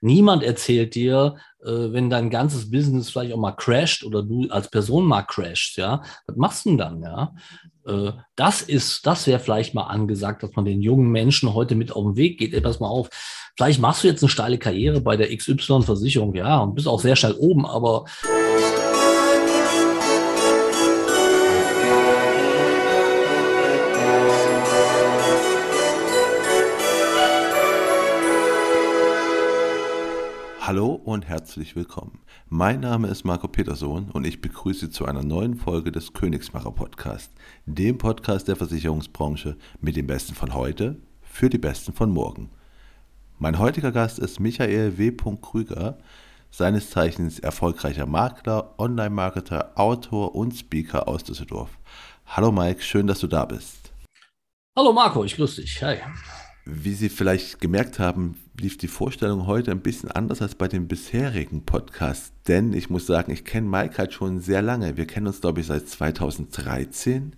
Niemand erzählt dir, äh, wenn dein ganzes Business vielleicht auch mal crasht oder du als Person mal crashst, ja, was machst du denn dann, ja? Äh, das ist, das wäre vielleicht mal angesagt, dass man den jungen Menschen heute mit auf den Weg geht. Ey, pass mal auf, vielleicht machst du jetzt eine steile Karriere bei der XY-Versicherung, ja, und bist auch sehr schnell oben, aber Hallo und herzlich willkommen. Mein Name ist Marco Petersohn und ich begrüße Sie zu einer neuen Folge des Königsmacher Podcast, dem Podcast der Versicherungsbranche mit den Besten von heute für die Besten von morgen. Mein heutiger Gast ist Michael W. Krüger, seines Zeichens erfolgreicher Makler, Online-Marketer, Autor und Speaker aus Düsseldorf. Hallo Mike, schön, dass du da bist. Hallo Marco, ich grüße dich. Hi. Wie Sie vielleicht gemerkt haben, lief die Vorstellung heute ein bisschen anders als bei den bisherigen Podcasts. Denn ich muss sagen, ich kenne Mike halt schon sehr lange. Wir kennen uns, glaube ich, seit 2013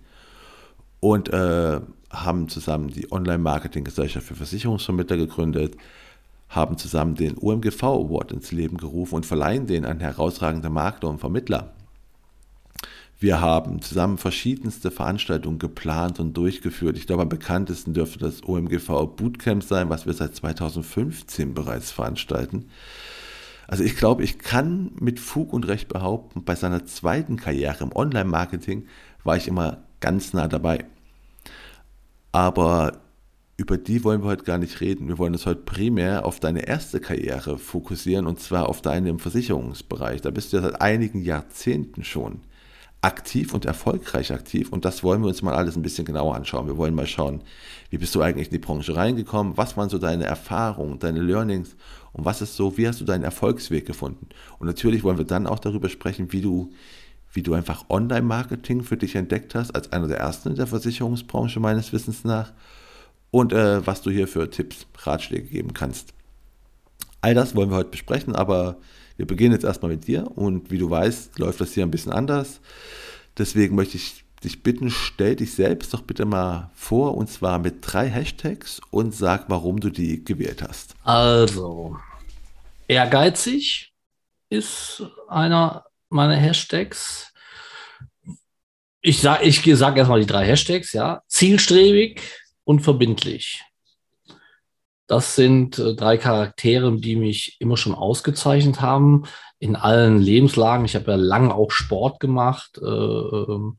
und äh, haben zusammen die Online-Marketing-Gesellschaft für Versicherungsvermittler gegründet, haben zusammen den OMGV Award ins Leben gerufen und verleihen den an herausragende Makler und Vermittler. Wir haben zusammen verschiedenste Veranstaltungen geplant und durchgeführt. Ich glaube, am bekanntesten dürfte das OMGV Bootcamp sein, was wir seit 2015 bereits veranstalten. Also ich glaube, ich kann mit Fug und Recht behaupten, bei seiner zweiten Karriere im Online-Marketing war ich immer ganz nah dabei. Aber über die wollen wir heute gar nicht reden. Wir wollen uns heute primär auf deine erste Karriere fokussieren und zwar auf deine im Versicherungsbereich. Da bist du ja seit einigen Jahrzehnten schon aktiv und erfolgreich aktiv. Und das wollen wir uns mal alles ein bisschen genauer anschauen. Wir wollen mal schauen, wie bist du eigentlich in die Branche reingekommen? Was waren so deine Erfahrungen, deine Learnings? Und was ist so, wie hast du deinen Erfolgsweg gefunden? Und natürlich wollen wir dann auch darüber sprechen, wie du, wie du einfach Online-Marketing für dich entdeckt hast, als einer der ersten in der Versicherungsbranche meines Wissens nach. Und äh, was du hier für Tipps, Ratschläge geben kannst. All das wollen wir heute besprechen, aber wir beginnen jetzt erstmal mit dir und wie du weißt, läuft das hier ein bisschen anders. Deswegen möchte ich dich bitten, stell dich selbst doch bitte mal vor und zwar mit drei Hashtags und sag, warum du die gewählt hast. Also, ehrgeizig ist einer meiner Hashtags. Ich sage ich sag erstmal die drei Hashtags, ja. Zielstrebig und verbindlich. Das sind äh, drei Charaktere, die mich immer schon ausgezeichnet haben in allen Lebenslagen. Ich habe ja lange auch Sport gemacht, äh, äh,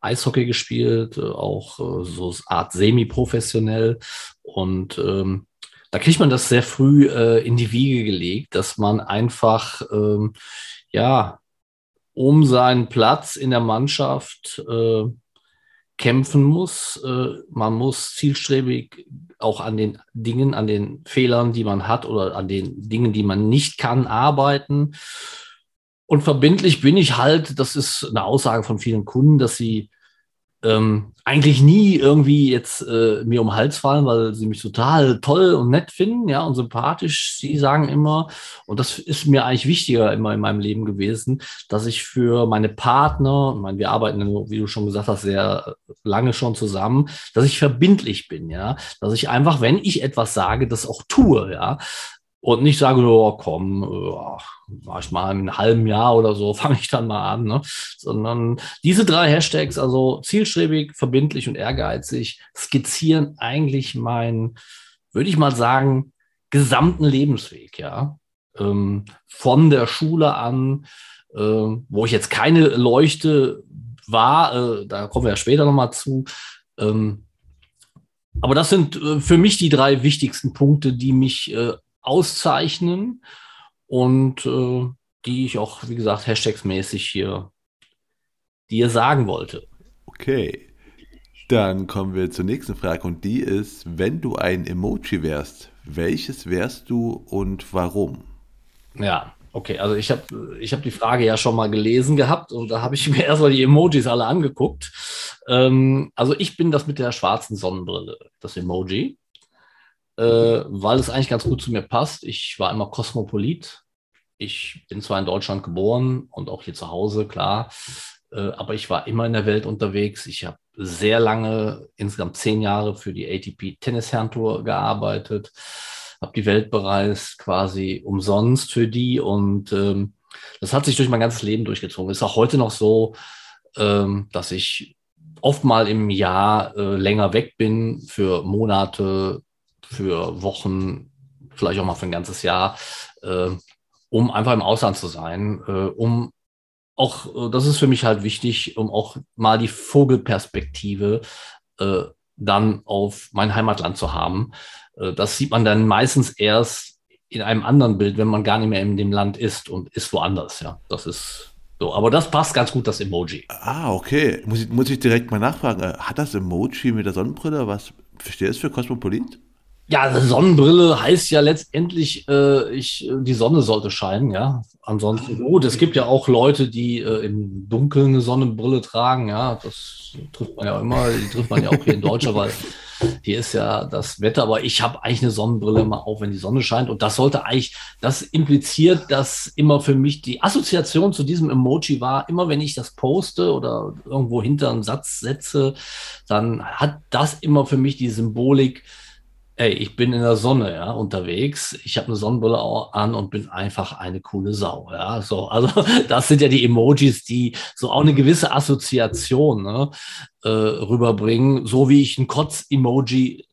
Eishockey gespielt, äh, auch äh, so Art semi-professionell. Und ähm, da kriegt man das sehr früh äh, in die Wiege gelegt, dass man einfach, ähm, ja, um seinen Platz in der Mannschaft äh, kämpfen muss. Äh, man muss zielstrebig auch an den Dingen, an den Fehlern, die man hat oder an den Dingen, die man nicht kann, arbeiten. Und verbindlich bin ich halt, das ist eine Aussage von vielen Kunden, dass sie ähm, eigentlich nie irgendwie jetzt äh, mir um den Hals fallen, weil sie mich total toll und nett finden, ja, und sympathisch. Sie sagen immer, und das ist mir eigentlich wichtiger immer in meinem Leben gewesen, dass ich für meine Partner, ich meine, wir arbeiten, wie du schon gesagt hast, sehr lange schon zusammen, dass ich verbindlich bin, ja, dass ich einfach, wenn ich etwas sage, das auch tue, ja und nicht sage, oh, komm, oh, mach ich mal in einem halben Jahr oder so, fange ich dann mal an, ne? sondern diese drei Hashtags, also zielstrebig, verbindlich und ehrgeizig, skizzieren eigentlich meinen, würde ich mal sagen, gesamten Lebensweg, ja. Ähm, von der Schule an, äh, wo ich jetzt keine Leuchte war, äh, da kommen wir ja später nochmal zu. Ähm, aber das sind äh, für mich die drei wichtigsten Punkte, die mich äh, auszeichnen und äh, die ich auch, wie gesagt, hashtagsmäßig hier dir sagen wollte. Okay. Dann kommen wir zur nächsten Frage und die ist, wenn du ein Emoji wärst, welches wärst du und warum? Ja, okay, also ich habe ich hab die Frage ja schon mal gelesen gehabt und da habe ich mir erstmal die Emojis alle angeguckt. Ähm, also ich bin das mit der schwarzen Sonnenbrille, das Emoji äh, weil es eigentlich ganz gut zu mir passt. Ich war immer Kosmopolit. Ich bin zwar in Deutschland geboren und auch hier zu Hause, klar, äh, aber ich war immer in der Welt unterwegs. Ich habe sehr lange, insgesamt zehn Jahre für die ATP Tennis Herrentour gearbeitet, habe die Welt bereist, quasi umsonst für die und ähm, das hat sich durch mein ganzes Leben durchgezogen. Ist auch heute noch so, ähm, dass ich oft mal im Jahr äh, länger weg bin für Monate, für Wochen, vielleicht auch mal für ein ganzes Jahr, äh, um einfach im Ausland zu sein, äh, um auch, äh, das ist für mich halt wichtig, um auch mal die Vogelperspektive äh, dann auf mein Heimatland zu haben. Äh, das sieht man dann meistens erst in einem anderen Bild, wenn man gar nicht mehr in dem Land ist und ist woanders. Ja, das ist so, aber das passt ganz gut, das Emoji. Ah, okay. Muss ich, muss ich direkt mal nachfragen. Äh, hat das Emoji mit der Sonnenbrille was? Verstehst du für Kosmopolit? Ja, Sonnenbrille heißt ja letztendlich, äh, ich, die Sonne sollte scheinen, ja. Ansonsten gut. Es gibt ja auch Leute, die äh, im Dunkeln eine Sonnenbrille tragen, ja. Das trifft man ja immer, die trifft man ja auch hier in Deutschland, weil hier ist ja das Wetter, aber ich habe eigentlich eine Sonnenbrille immer auf, wenn die Sonne scheint. Und das sollte eigentlich, das impliziert, dass immer für mich die Assoziation zu diesem Emoji war, immer wenn ich das poste oder irgendwo hinter einen Satz setze, dann hat das immer für mich die Symbolik, ey, ich bin in der Sonne, ja, unterwegs. Ich habe eine Sonnenbrille an und bin einfach eine coole Sau, ja. So, also das sind ja die Emojis, die so auch eine gewisse Assoziation ne, äh, rüberbringen, so wie ich ein Kotz-Emoji,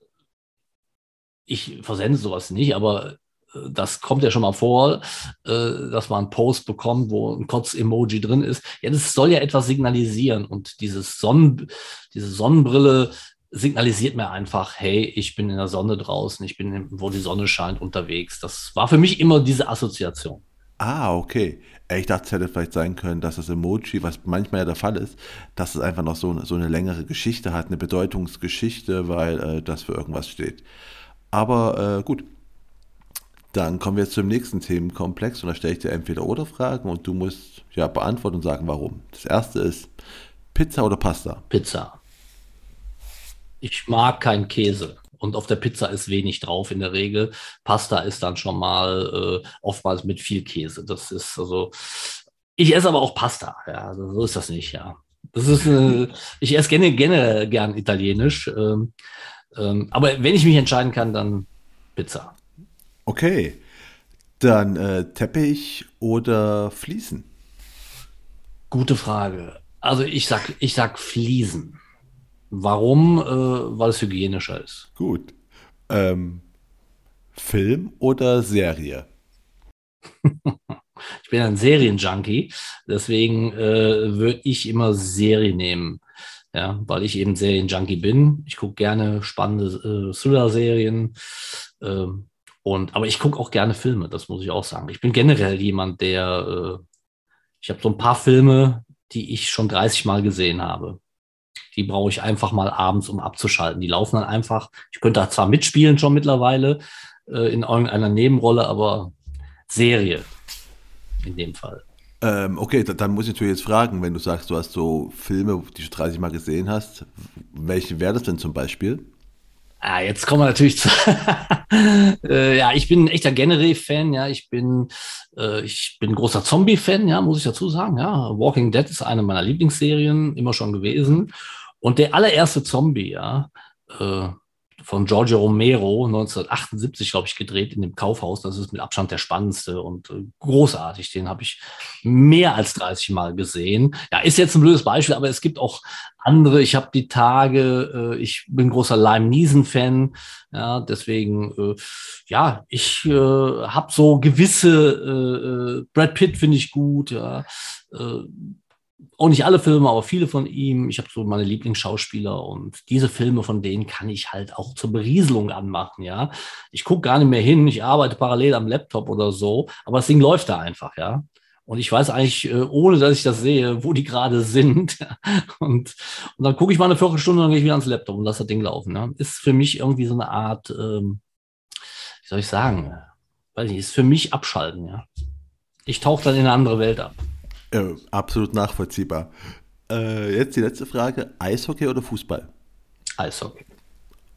ich versende sowas nicht, aber äh, das kommt ja schon mal vor, äh, dass man einen Post bekommt, wo ein Kotz-Emoji drin ist. Ja, das soll ja etwas signalisieren und dieses Sonnen, diese Sonnenbrille signalisiert mir einfach, hey, ich bin in der Sonne draußen, ich bin, wo die Sonne scheint, unterwegs. Das war für mich immer diese Assoziation. Ah, okay. Ich dachte, es hätte vielleicht sein können, dass das Emoji, was manchmal ja der Fall ist, dass es einfach noch so, eine, so eine längere Geschichte hat, eine Bedeutungsgeschichte, weil äh, das für irgendwas steht. Aber äh, gut. Dann kommen wir jetzt zum nächsten Themenkomplex und da stelle ich dir entweder oder Fragen und du musst ja beantworten und sagen, warum. Das erste ist Pizza oder Pasta? Pizza. Ich mag keinen Käse. Und auf der Pizza ist wenig drauf in der Regel. Pasta ist dann schon mal äh, oftmals mit viel Käse. Das ist also, ich esse aber auch Pasta. Ja, also so ist das nicht, ja. Das ist, äh, ich esse gerne, gerne gern italienisch. Ähm, ähm, aber wenn ich mich entscheiden kann, dann Pizza. Okay. Dann äh, Teppich oder Fliesen? Gute Frage. Also ich sag, ich sag Fliesen. Warum? Äh, weil es hygienischer ist. Gut. Ähm, Film oder Serie? ich bin ein Serienjunkie, deswegen äh, würde ich immer Serie nehmen. Ja, weil ich eben Serienjunkie bin. Ich gucke gerne spannende äh, Thriller-Serien. Äh, und, aber ich gucke auch gerne Filme, das muss ich auch sagen. Ich bin generell jemand, der, äh, ich habe so ein paar Filme, die ich schon 30 Mal gesehen habe die brauche ich einfach mal abends, um abzuschalten. Die laufen dann einfach. Ich könnte da zwar mitspielen schon mittlerweile äh, in irgendeiner Nebenrolle, aber Serie in dem Fall. Ähm, okay, dann muss ich natürlich jetzt fragen, wenn du sagst, du hast so Filme, die du 30 Mal gesehen hast, welche wäre das denn zum Beispiel? Ah, jetzt kommen wir natürlich zu. äh, ja, ich bin ein echter Generé-Fan. Ja, ich bin, äh, ich bin großer Zombie-Fan. Ja, muss ich dazu sagen. Ja, Walking Dead ist eine meiner Lieblingsserien immer schon gewesen. Und der allererste Zombie, ja, äh, von Giorgio Romero 1978, glaube ich, gedreht in dem Kaufhaus. Das ist mit Abstand der spannendste und äh, großartig. Den habe ich mehr als 30 Mal gesehen. Ja, ist jetzt ein blödes Beispiel, aber es gibt auch andere. Ich habe die Tage, äh, ich bin großer Lime Neeson-Fan. Ja, deswegen, äh, ja, ich äh, habe so gewisse, äh, äh, Brad Pitt finde ich gut, ja. Äh, auch nicht alle Filme, aber viele von ihm. Ich habe so meine Lieblingsschauspieler und diese Filme von denen kann ich halt auch zur Berieselung anmachen, ja. Ich gucke gar nicht mehr hin, ich arbeite parallel am Laptop oder so, aber das Ding läuft da einfach, ja. Und ich weiß eigentlich, äh, ohne dass ich das sehe, wo die gerade sind. Und, und dann gucke ich mal eine Viertelstunde und dann gehe ich wieder ans Laptop und lasse das Ding laufen. Ja. Ist für mich irgendwie so eine Art, ähm, wie soll ich sagen, weiß nicht, ist für mich abschalten, ja. Ich tauche dann in eine andere Welt ab. Ja, absolut nachvollziehbar. Äh, jetzt die letzte Frage: Eishockey oder Fußball? Eishockey.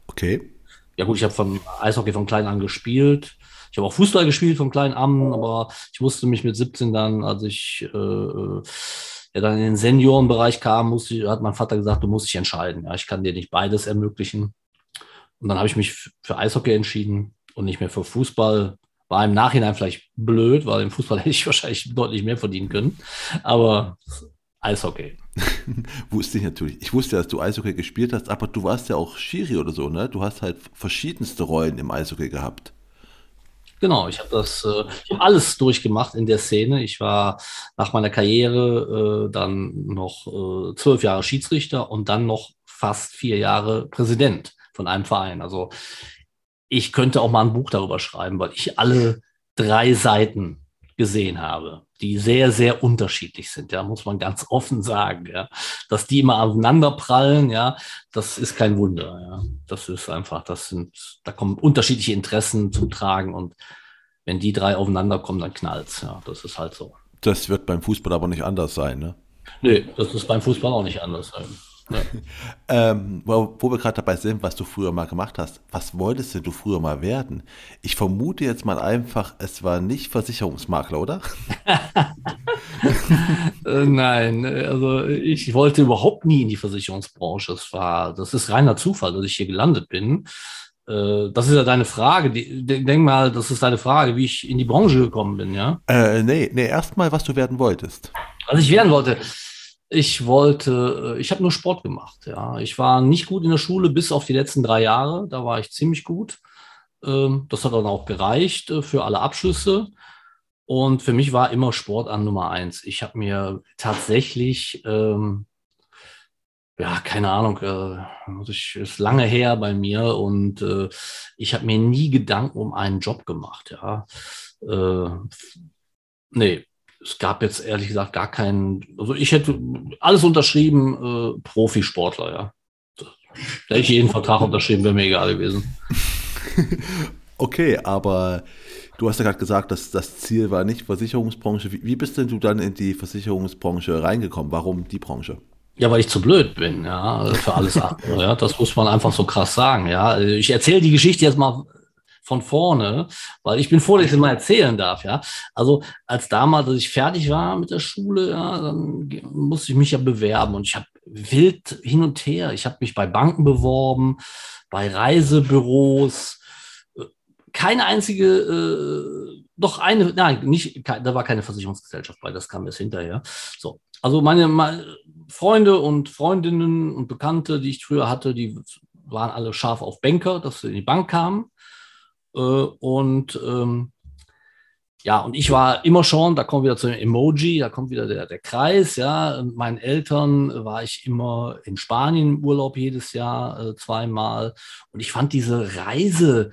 Okay. Ja, gut, ich habe vom Eishockey von klein an gespielt. Ich habe auch Fußball gespielt von klein an, aber ich musste mich mit 17 dann, als ich äh, ja, dann in den Seniorenbereich kam, musste, hat mein Vater gesagt, du musst dich entscheiden. Ja, ich kann dir nicht beides ermöglichen. Und dann habe ich mich für Eishockey entschieden. und nicht mehr für Fußball. War im Nachhinein vielleicht blöd, weil im Fußball hätte ich wahrscheinlich deutlich mehr verdienen können. Aber Eishockey. wusste ich natürlich. Ich wusste, dass du Eishockey gespielt hast, aber du warst ja auch Schiri oder so, ne? Du hast halt verschiedenste Rollen im Eishockey gehabt. Genau, ich habe das, äh, ich habe alles durchgemacht in der Szene. Ich war nach meiner Karriere äh, dann noch äh, zwölf Jahre Schiedsrichter und dann noch fast vier Jahre Präsident von einem Verein. Also ich könnte auch mal ein Buch darüber schreiben, weil ich alle drei Seiten gesehen habe, die sehr, sehr unterschiedlich sind, ja, muss man ganz offen sagen, ja. Dass die immer aufeinander prallen, ja, das ist kein Wunder, ja. Das ist einfach, das sind, da kommen unterschiedliche Interessen zum Tragen und wenn die drei aufeinander kommen, dann knallt's, ja. Das ist halt so. Das wird beim Fußball aber nicht anders sein, ne? Nee, das ist beim Fußball auch nicht anders sein. Ja. ähm, wo, wo, wir gerade dabei sind, was du früher mal gemacht hast, was wolltest du früher mal werden? Ich vermute jetzt mal einfach, es war nicht Versicherungsmakler, oder? äh, nein, also ich wollte überhaupt nie in die Versicherungsbranche. Das war, das ist reiner Zufall, dass ich hier gelandet bin. Äh, das ist ja deine Frage. Denk mal, das ist deine Frage, wie ich in die Branche gekommen bin, ja? Äh, nee, nee, erstmal, was du werden wolltest. Was ich werden wollte. Ich wollte, äh, ich habe nur Sport gemacht, ja. Ich war nicht gut in der Schule bis auf die letzten drei Jahre. Da war ich ziemlich gut. Ähm, das hat dann auch gereicht äh, für alle Abschlüsse. Und für mich war immer Sport an Nummer eins. Ich habe mir tatsächlich ähm, ja, keine Ahnung, äh, ist lange her bei mir und äh, ich habe mir nie Gedanken um einen Job gemacht, ja. Äh, nee, es gab jetzt ehrlich gesagt gar keinen, also ich hätte alles unterschrieben, äh, Profisportler, ja. Da hätte ich jeden Vertrag unterschrieben, wäre mir egal gewesen. okay, aber du hast ja gerade gesagt, dass das Ziel war nicht Versicherungsbranche. Wie, wie bist denn du dann in die Versicherungsbranche reingekommen? Warum die Branche? Ja, weil ich zu blöd bin, ja, für alles andere. ja, das muss man einfach so krass sagen. Ja, ich erzähle die Geschichte jetzt mal von vorne, weil ich bin froh, dass ich es mal erzählen darf, ja. Also als damals, als ich fertig war mit der Schule, ja, dann musste ich mich ja bewerben und ich habe wild hin und her. Ich habe mich bei Banken beworben, bei Reisebüros, keine einzige, äh, doch eine, nein, nicht, da war keine Versicherungsgesellschaft bei, das kam erst hinterher. So, also meine, meine Freunde und Freundinnen und Bekannte, die ich früher hatte, die waren alle scharf auf Banker, dass sie in die Bank kamen. Äh, und ähm, ja, und ich war immer schon, da kommt wieder zu dem Emoji, da kommt wieder der, der Kreis, ja. Mit meinen Eltern war ich immer in Spanien im Urlaub jedes Jahr äh, zweimal. Und ich fand diese Reise,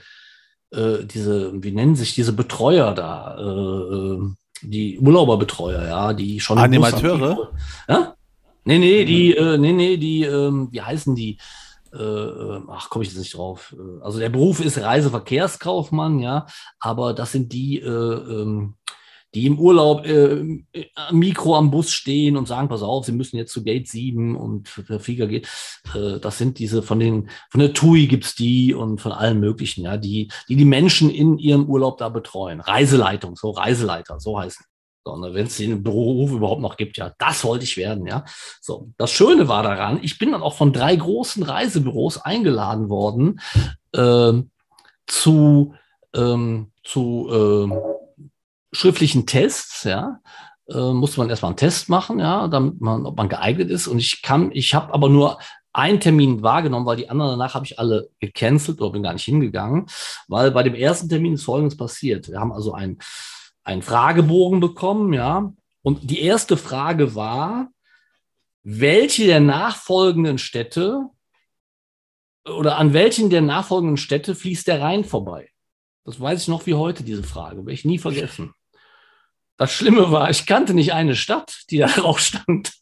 äh, diese, wie nennen sich diese Betreuer da, äh, äh die Urlauberbetreuer, ja, die schon. Animateure? Ja? Nee, nee, die, äh, nee, nee, die, ähm, wie heißen die? Äh, äh ach, komme ich jetzt nicht drauf. Äh, also der Beruf ist Reiseverkehrskaufmann, ja, aber das sind die, äh, ähm, die im Urlaub äh, Mikro am Bus stehen und sagen, pass auf, Sie müssen jetzt zu Gate 7 und der Flieger geht. Äh, das sind diese von den, von der TUI gibt's die und von allen möglichen, ja, die, die die Menschen in ihrem Urlaub da betreuen. Reiseleitung, so Reiseleiter, so heißen. So, wenn es den Beruf überhaupt noch gibt, ja, das wollte ich werden, ja. So, das Schöne war daran, ich bin dann auch von drei großen Reisebüros eingeladen worden äh, zu, ähm, zu äh, schriftlichen Tests, ja, äh, musste man erstmal einen Test machen, ja, damit man, ob man geeignet ist. Und ich kann, ich habe aber nur einen Termin wahrgenommen, weil die anderen danach habe ich alle gecancelt oder bin gar nicht hingegangen, weil bei dem ersten Termin ist Folgendes passiert. Wir haben also einen, einen Fragebogen bekommen, ja, und die erste Frage war, welche der nachfolgenden Städte oder an welchen der nachfolgenden Städte fließt der Rhein vorbei? Das weiß ich noch wie heute, diese Frage, werde ich nie vergessen. Das Schlimme war, ich kannte nicht eine Stadt, die da drauf stand.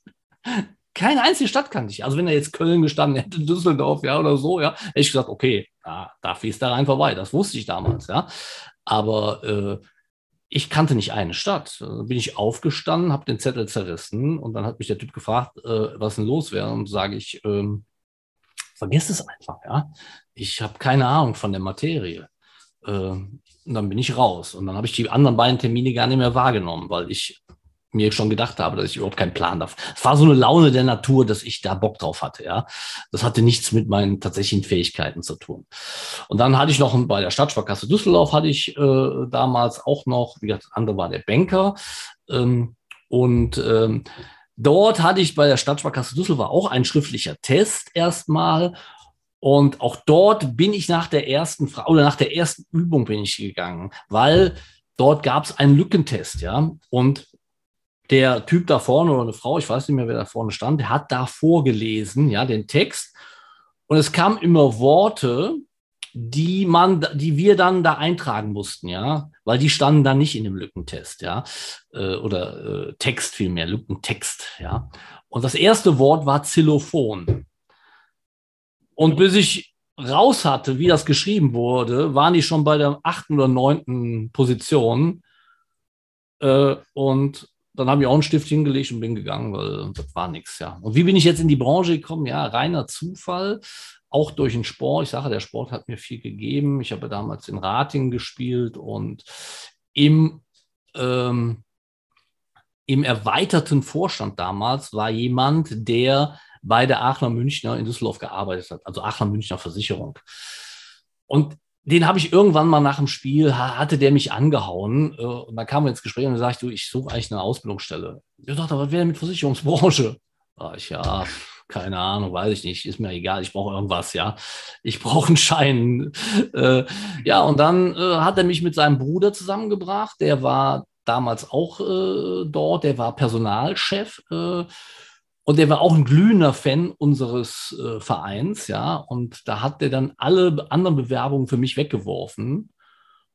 Keine einzige Stadt kannte ich. Also wenn er jetzt Köln gestanden hätte, Düsseldorf, ja, oder so, ja, hätte ich gesagt, okay, da, da fließt der Rhein vorbei. Das wusste ich damals, ja. Aber äh, ich kannte nicht eine Stadt. Da bin ich aufgestanden, habe den Zettel zerrissen und dann hat mich der Typ gefragt, äh, was denn los wäre. Und sage ich, ähm, vergiss es einfach, ja. Ich habe keine Ahnung von der Materie. Äh, und dann bin ich raus. Und dann habe ich die anderen beiden Termine gar nicht mehr wahrgenommen, weil ich mir schon gedacht habe, dass ich überhaupt keinen Plan darf. Es war so eine Laune der Natur, dass ich da Bock drauf hatte, ja. Das hatte nichts mit meinen tatsächlichen Fähigkeiten zu tun. Und dann hatte ich noch bei der Stadtsparkasse Düsseldorf hatte ich äh, damals auch noch, wie gesagt, andere war der Banker. Ähm, und ähm, dort hatte ich bei der Stadtsparkasse Düsseldorf auch ein schriftlicher Test erstmal. Und auch dort bin ich nach der ersten Frage oder nach der ersten Übung bin ich gegangen, weil dort gab es einen Lückentest, ja. Und der Typ da vorne oder eine Frau, ich weiß nicht mehr, wer da vorne stand, der hat da vorgelesen, ja, den Text. Und es kamen immer Worte, die man, die wir dann da eintragen mussten, ja, weil die standen dann nicht in dem Lückentest, ja, äh, oder äh, Text vielmehr, Lückentext, ja. Und das erste Wort war Xylophon. Und bis ich raus hatte, wie das geschrieben wurde, waren die schon bei der achten oder neunten Position. Äh, und dann habe ich auch einen Stift hingelegt und bin gegangen, weil das war nichts, ja. Und wie bin ich jetzt in die Branche gekommen? Ja, reiner Zufall, auch durch den Sport. Ich sage, der Sport hat mir viel gegeben. Ich habe damals in Rating gespielt und im, ähm, im erweiterten Vorstand damals war jemand, der bei der Aachener Münchner in Düsseldorf gearbeitet hat, also Aachener Münchner Versicherung. Und den habe ich irgendwann mal nach dem Spiel, hatte der mich angehauen. Äh, und dann kam wir ins Gespräch und dann sagte du, ich suche eigentlich eine Ausbildungsstelle. Ich dachte, was wäre denn mit Versicherungsbranche? Sag ich, ja, keine Ahnung, weiß ich nicht, ist mir egal, ich brauche irgendwas, ja. Ich brauche einen Schein. Äh, ja, und dann äh, hat er mich mit seinem Bruder zusammengebracht, der war damals auch äh, dort, der war Personalchef. Und der war auch ein glühender Fan unseres äh, Vereins, ja. Und da hat er dann alle anderen Bewerbungen für mich weggeworfen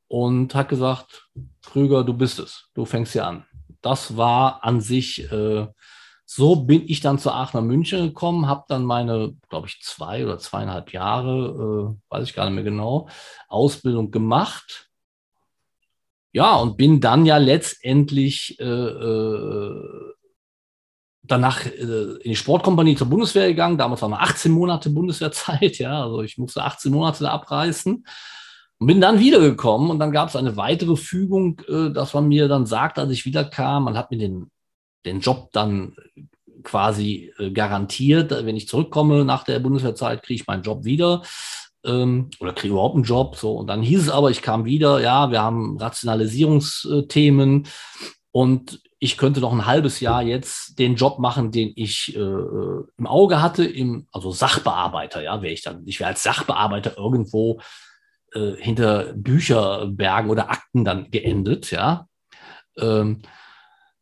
und hat gesagt, Krüger, du bist es, du fängst hier an. Das war an sich, äh, so bin ich dann zu Aachener München gekommen, habe dann meine, glaube ich, zwei oder zweieinhalb Jahre, äh, weiß ich gar nicht mehr genau, Ausbildung gemacht. Ja, und bin dann ja letztendlich äh, äh danach äh, in die Sportkompanie zur Bundeswehr gegangen. Damals waren wir 18 Monate Bundeswehrzeit, ja, also ich musste 18 Monate da abreißen. Und bin dann wiedergekommen und dann gab es eine weitere Fügung, äh, dass man mir dann sagt, als ich wiederkam, man hat mir den, den Job dann quasi äh, garantiert, wenn ich zurückkomme nach der Bundeswehrzeit, kriege ich meinen Job wieder ähm, oder kriege überhaupt einen Job. So. Und dann hieß es aber, ich kam wieder, ja, wir haben Rationalisierungsthemen und ich könnte noch ein halbes Jahr jetzt den Job machen, den ich äh, im Auge hatte, im, also Sachbearbeiter, ja, wäre ich dann. Ich wäre als Sachbearbeiter irgendwo äh, hinter Bücherbergen oder Akten dann geendet, ja. Ähm,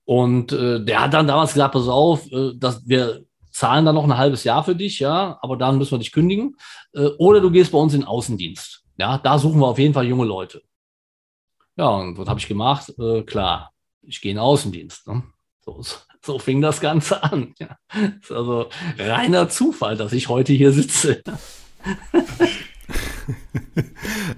und äh, der hat dann damals gesagt, pass auf, äh, dass wir zahlen dann noch ein halbes Jahr für dich, ja, aber dann müssen wir dich kündigen. Äh, oder du gehst bei uns in den Außendienst. Ja, da suchen wir auf jeden Fall junge Leute. Ja, und was habe ich gemacht? Äh, klar, ich gehe in den Außendienst. Ne? So, so, fing das Ganze an. Ja. ist also reiner Zufall, dass ich heute hier sitze.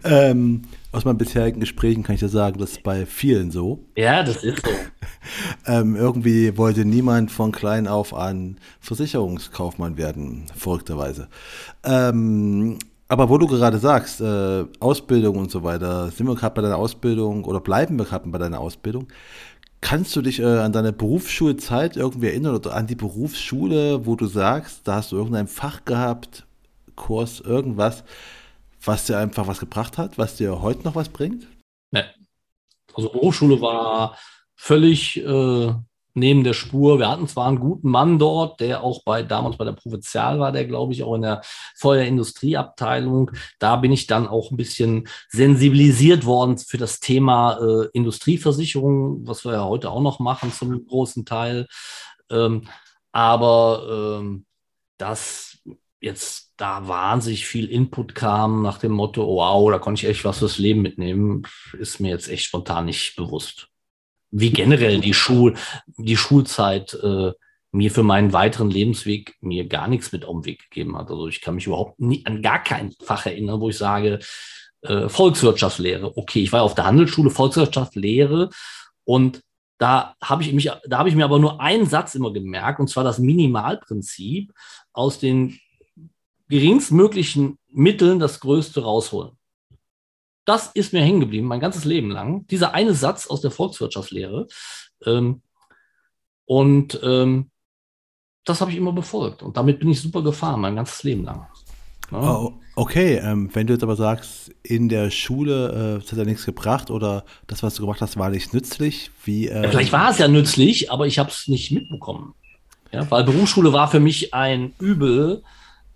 ähm, aus meinen bisherigen Gesprächen kann ich dir sagen, das ist bei vielen so. Ja, das ist so. ähm, irgendwie wollte niemand von klein auf an Versicherungskaufmann werden, verrückterweise. Ähm, aber wo du gerade sagst, äh, Ausbildung und so weiter, sind wir gerade bei deiner Ausbildung oder bleiben wir gerade bei deiner Ausbildung? Kannst du dich äh, an deine Berufsschulzeit irgendwie erinnern oder an die Berufsschule, wo du sagst, da hast du irgendein Fach gehabt, Kurs, irgendwas, was dir einfach was gebracht hat, was dir heute noch was bringt? Ne. Also Berufsschule war völlig äh, neben der Spur. Wir hatten zwar einen guten Mann dort, der auch bei damals bei der Provinzial war, der glaube ich auch in der Feuerindustrieabteilung. Da bin ich dann auch ein bisschen sensibilisiert worden für das Thema äh, Industrieversicherung, was wir ja heute auch noch machen zum großen Teil. Ähm, aber ähm, dass jetzt da wahnsinnig viel Input kam nach dem Motto, wow, da konnte ich echt was fürs Leben mitnehmen, ist mir jetzt echt spontan nicht bewusst wie generell die Schul, die Schulzeit äh, mir für meinen weiteren Lebensweg mir gar nichts mit auf den Weg gegeben hat. Also ich kann mich überhaupt nie an gar kein Fach erinnern, wo ich sage, äh, Volkswirtschaftslehre. Okay, ich war auf der Handelsschule Volkswirtschaftslehre und da habe ich mich, da habe ich mir aber nur einen Satz immer gemerkt, und zwar das Minimalprinzip aus den geringstmöglichen Mitteln das Größte rausholen. Das ist mir hängen geblieben, mein ganzes Leben lang. Dieser eine Satz aus der Volkswirtschaftslehre. Ähm, Und ähm, das habe ich immer befolgt. Und damit bin ich super gefahren, mein ganzes Leben lang. Ja. Oh, okay, ähm, wenn du jetzt aber sagst, in der Schule äh, hat ja nichts gebracht oder das, was du gemacht hast, war nicht nützlich, wie. Ähm ja, vielleicht war es ja nützlich, aber ich habe es nicht mitbekommen. Ja, weil Berufsschule war für mich ein Übel,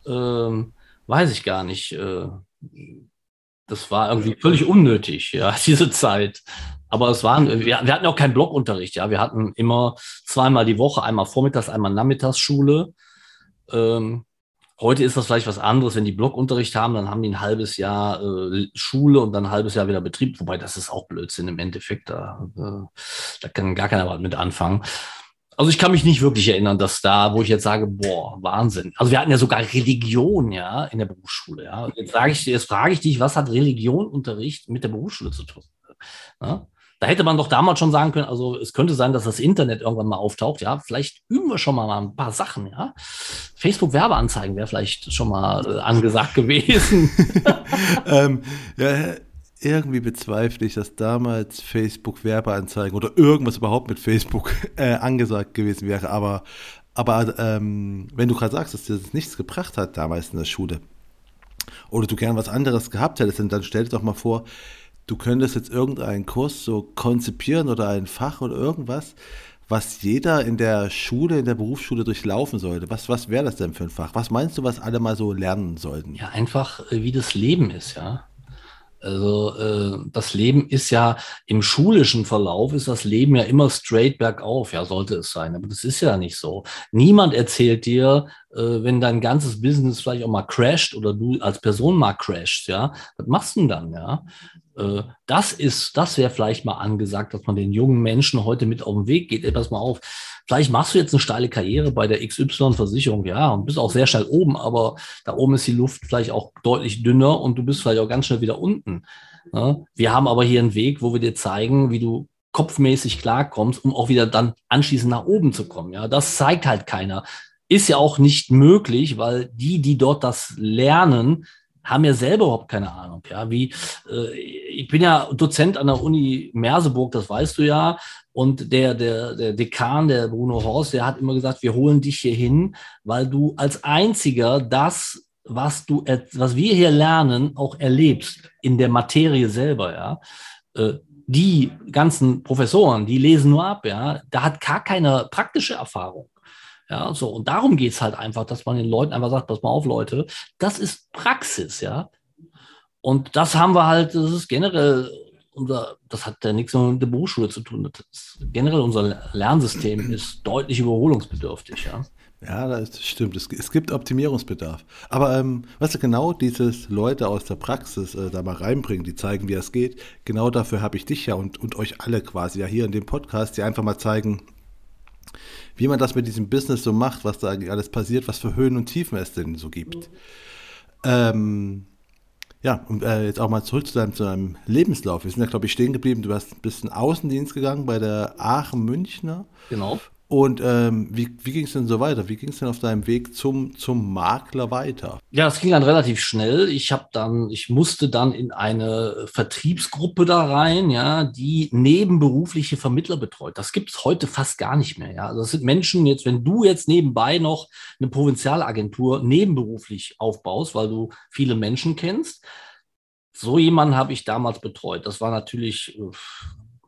ähm, weiß ich gar nicht. Äh, das war irgendwie völlig unnötig, ja, diese Zeit. Aber es waren, wir, wir hatten auch keinen Blockunterricht, ja. Wir hatten immer zweimal die Woche, einmal vormittags, einmal Nachmittagsschule. Ähm, heute ist das vielleicht was anderes. Wenn die Blockunterricht haben, dann haben die ein halbes Jahr äh, Schule und dann ein halbes Jahr wieder Betrieb. Wobei das ist auch Blödsinn im Endeffekt. Da, äh, da kann gar keiner was mit anfangen. Also ich kann mich nicht wirklich erinnern, dass da, wo ich jetzt sage, boah, Wahnsinn. Also wir hatten ja sogar Religion, ja, in der Berufsschule, ja. Und jetzt sage ich, jetzt frage ich dich, was hat Religionunterricht mit der Berufsschule zu tun? Ja? Da hätte man doch damals schon sagen können, also es könnte sein, dass das Internet irgendwann mal auftaucht, ja. Vielleicht üben wir schon mal ein paar Sachen, ja. Facebook-Werbeanzeigen wäre vielleicht schon mal äh, angesagt gewesen. ähm, ja, irgendwie bezweifle ich, dass damals Facebook-Werbeanzeigen oder irgendwas überhaupt mit Facebook äh, angesagt gewesen wäre. Aber, aber ähm, wenn du gerade sagst, dass dir das nichts gebracht hat damals in der Schule oder du gern was anderes gehabt hättest, dann stell dir doch mal vor, du könntest jetzt irgendeinen Kurs so konzipieren oder ein Fach oder irgendwas, was jeder in der Schule, in der Berufsschule durchlaufen sollte. Was, was wäre das denn für ein Fach? Was meinst du, was alle mal so lernen sollten? Ja, einfach, äh, wie das Leben ist, ja. Also äh, das Leben ist ja im schulischen Verlauf ist das Leben ja immer straight bergauf, ja sollte es sein, aber das ist ja nicht so. Niemand erzählt dir, äh, wenn dein ganzes Business vielleicht auch mal crasht oder du als Person mal crashst, ja, was machst du denn dann, ja? Äh, das ist, das wäre vielleicht mal angesagt, dass man den jungen Menschen heute mit auf den Weg geht. Ey, pass mal auf, vielleicht machst du jetzt eine steile Karriere bei der XY-Versicherung, ja, und bist auch sehr schnell oben, aber da oben ist die Luft vielleicht auch deutlich dünner und du bist vielleicht auch ganz schnell wieder unten. Ja? Wir haben aber hier einen Weg, wo wir dir zeigen, wie du kopfmäßig klarkommst, um auch wieder dann anschließend nach oben zu kommen. Ja, das zeigt halt keiner. Ist ja auch nicht möglich, weil die, die dort das lernen, haben ja selber überhaupt keine Ahnung. Ja, wie äh, ich bin ja Dozent an der Uni Merseburg, das weißt du ja. Und der, der, der Dekan, der Bruno Horst, der hat immer gesagt, wir holen dich hier hin, weil du als einziger das, was du, was wir hier lernen, auch erlebst in der Materie selber, ja. Äh, die ganzen Professoren, die lesen nur ab, ja. Da hat gar keine praktische Erfahrung. Ja, so. Und darum geht es halt einfach, dass man den Leuten einfach sagt, pass mal auf, Leute, das ist Praxis, ja. Und das haben wir halt, das ist generell unser, das hat ja nichts mit der Berufsschule zu tun. Ist, generell unser Lernsystem ist deutlich überholungsbedürftig, ja. Ja, das stimmt. Es, es gibt Optimierungsbedarf. Aber ähm, weißt du, genau dieses Leute aus der Praxis äh, da mal reinbringen, die zeigen, wie es geht, genau dafür habe ich dich ja und, und euch alle quasi ja hier in dem Podcast, die einfach mal zeigen, wie man das mit diesem Business so macht, was da eigentlich alles passiert, was für Höhen und Tiefen es denn so gibt. Ähm, ja, und äh, jetzt auch mal zurück zu deinem, zu deinem Lebenslauf. Wir sind ja, glaube ich, stehen geblieben. Du hast ein bisschen Außendienst gegangen bei der Aachen Münchner. Genau. Und ähm, wie, wie ging es denn so weiter? Wie ging es denn auf deinem Weg zum, zum Makler weiter? Ja, es ging dann relativ schnell. Ich habe dann, ich musste dann in eine Vertriebsgruppe da rein, ja, die nebenberufliche Vermittler betreut. Das gibt es heute fast gar nicht mehr. Ja, also das sind Menschen jetzt, wenn du jetzt nebenbei noch eine Provinzialagentur nebenberuflich aufbaust, weil du viele Menschen kennst. So jemanden habe ich damals betreut. Das war natürlich äh,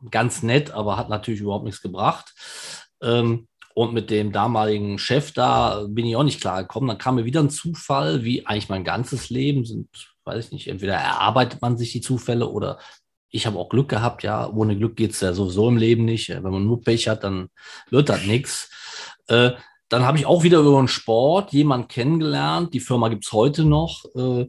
ganz nett, aber hat natürlich überhaupt nichts gebracht. Ähm, und mit dem damaligen Chef da bin ich auch nicht klar gekommen. Dann kam mir wieder ein Zufall, wie eigentlich mein ganzes Leben sind, weiß ich nicht, entweder erarbeitet man sich die Zufälle oder ich habe auch Glück gehabt, ja. Ohne Glück geht es ja sowieso im Leben nicht. Wenn man nur Pech hat, dann wird das nichts. Äh, dann habe ich auch wieder über den Sport jemanden kennengelernt. Die Firma gibt es heute noch, äh,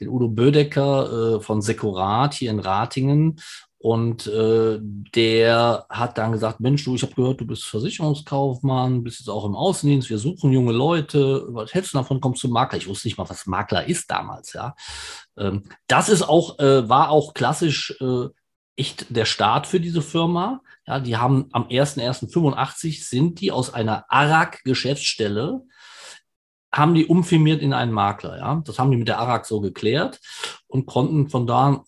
den Udo Bödecker äh, von Sekurat hier in Ratingen. Und äh, der hat dann gesagt, Mensch, du, ich habe gehört, du bist Versicherungskaufmann, bist jetzt auch im Außendienst, wir suchen junge Leute. Was hältst du davon, kommst du Makler? Ich wusste nicht mal, was Makler ist damals, ja. Ähm, das ist auch, äh, war auch klassisch äh, echt der Start für diese Firma. Ja, die haben am 1.1.85 sind die aus einer ARAG-Geschäftsstelle haben die umfirmiert in einen Makler. Ja, das haben die mit der ARAG so geklärt und konnten von da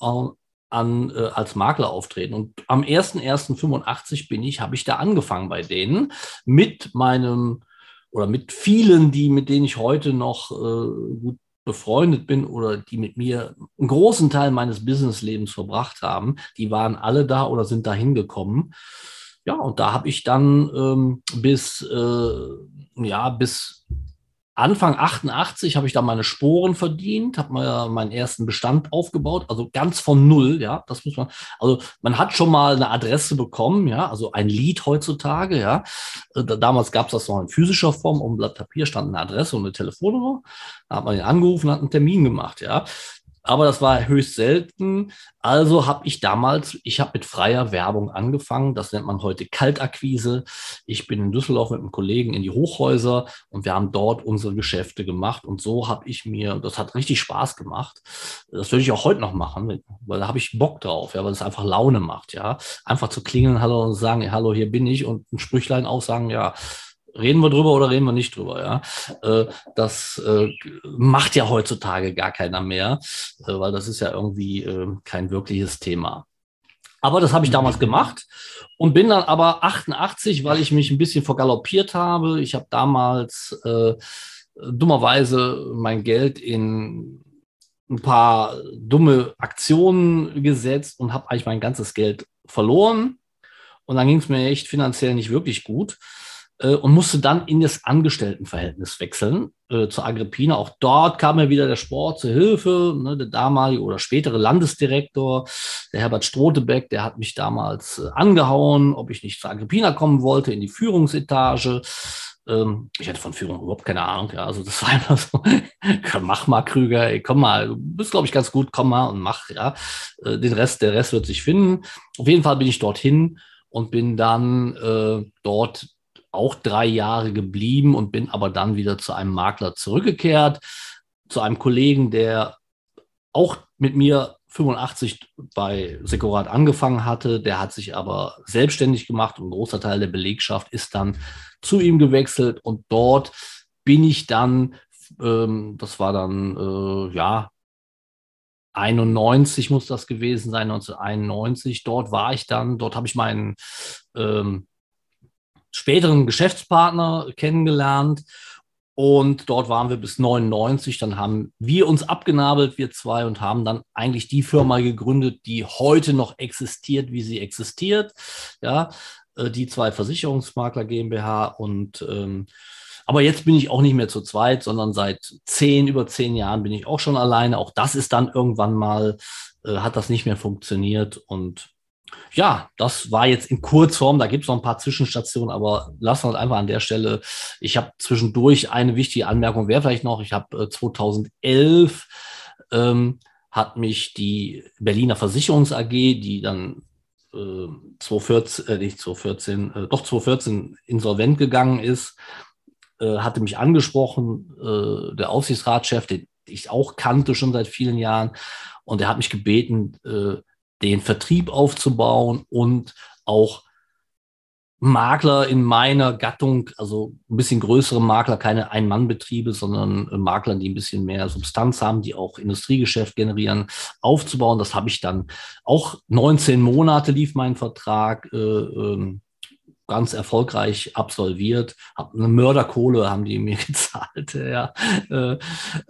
an äh, als Makler auftreten. Und am 1.1.85 bin ich, habe ich da angefangen bei denen mit meinem oder mit vielen, die, mit denen ich heute noch äh, gut befreundet bin oder die mit mir einen großen Teil meines Businesslebens verbracht haben, die waren alle da oder sind da hingekommen. Ja, und da habe ich dann ähm, bis, äh, ja, bis Anfang 88 habe ich da meine Sporen verdient, habe mal meinen ersten Bestand aufgebaut, also ganz von null, ja, das muss man, also man hat schon mal eine Adresse bekommen, ja, also ein Lied heutzutage, ja. Äh, damals gab es das noch in physischer Form, um Blatt Papier stand eine Adresse und eine Telefonnummer. Da hat man ihn angerufen, hat einen Termin gemacht, ja aber das war höchst selten. Also habe ich damals, ich habe mit freier Werbung angefangen. Das nennt man heute Kaltakquise. Ich bin in Düsseldorf mit einem Kollegen in die Hochhäuser und wir haben dort unsere Geschäfte gemacht. Und so habe ich mir, das hat richtig Spaß gemacht. Das würde ich auch heute noch machen, weil da habe ich Bock drauf, ja, weil es einfach Laune macht, ja. Einfach zu klingeln, hallo und sagen, hallo, hier bin ich und ein Sprüchlein auch sagen, ja, reden wir drüber oder reden wir nicht drüber, ja. Äh, das äh, macht ja heutzutage gar keiner mehr, äh, weil das ist ja irgendwie kein wirkliches Thema. Aber das habe ich damals gemacht und bin dann aber 88, weil ich mich ein bisschen vergaloppiert habe. Ich habe damals äh, dummerweise mein Geld in ein paar dumme Aktionen gesetzt und habe eigentlich mein ganzes Geld verloren. Und dann ging es mir echt finanziell nicht wirklich gut. Äh, und musste dann in das Angestelltenverhältnis wechseln äh, zur Agrippina. Auch dort kam mir wieder der Sport zur Hilfe. Ne, der damalige oder spätere Landesdirektor, der Herbert Strotebeck, der hat mich damals äh, angehauen, ob ich nicht zur Agrippina kommen wollte, in die Führungsetage. Ähm, ich hatte von Führung überhaupt keine Ahnung. Ja, also das war einfach so, mach mal Krüger, ey, komm mal, du bist, glaube ich, ganz gut, komm mal und mach, ja. Äh, den Rest, der Rest wird sich finden. Auf jeden Fall bin ich dorthin und bin dann äh, dort auch drei Jahre geblieben und bin aber dann wieder zu einem Makler zurückgekehrt, zu einem Kollegen, der auch mit mir 85 bei Securat angefangen hatte. Der hat sich aber selbstständig gemacht und ein großer Teil der Belegschaft ist dann zu ihm gewechselt und dort bin ich dann, ähm, das war dann, äh, ja, 91 muss das gewesen sein, 1991. Dort war ich dann, dort habe ich meinen ähm, späteren Geschäftspartner kennengelernt. Und dort waren wir bis 99. Dann haben wir uns abgenabelt, wir zwei, und haben dann eigentlich die Firma gegründet, die heute noch existiert, wie sie existiert. Ja, äh, die zwei Versicherungsmakler GmbH und ähm, aber jetzt bin ich auch nicht mehr zu zweit, sondern seit zehn, über zehn Jahren bin ich auch schon alleine. Auch das ist dann irgendwann mal, äh, hat das nicht mehr funktioniert. Und ja, das war jetzt in Kurzform. Da gibt es noch ein paar Zwischenstationen, aber lassen wir uns einfach an der Stelle. Ich habe zwischendurch eine wichtige Anmerkung, wäre vielleicht noch, ich habe äh, 2011 ähm, hat mich die Berliner Versicherungs AG, die dann äh, 2014, äh, nicht 2014, äh, doch 2014 insolvent gegangen ist, äh, hatte mich angesprochen, äh, der Aufsichtsratschef, den ich auch kannte schon seit vielen Jahren, und er hat mich gebeten, äh, den Vertrieb aufzubauen und auch Makler in meiner Gattung, also ein bisschen größere Makler, keine Ein-Mann-Betriebe, sondern Makler, die ein bisschen mehr Substanz haben, die auch Industriegeschäft generieren, aufzubauen. Das habe ich dann auch 19 Monate lief mein Vertrag. Äh, ähm, ganz erfolgreich absolviert. Hab eine Mörderkohle haben die mir gezahlt. Ja. Äh,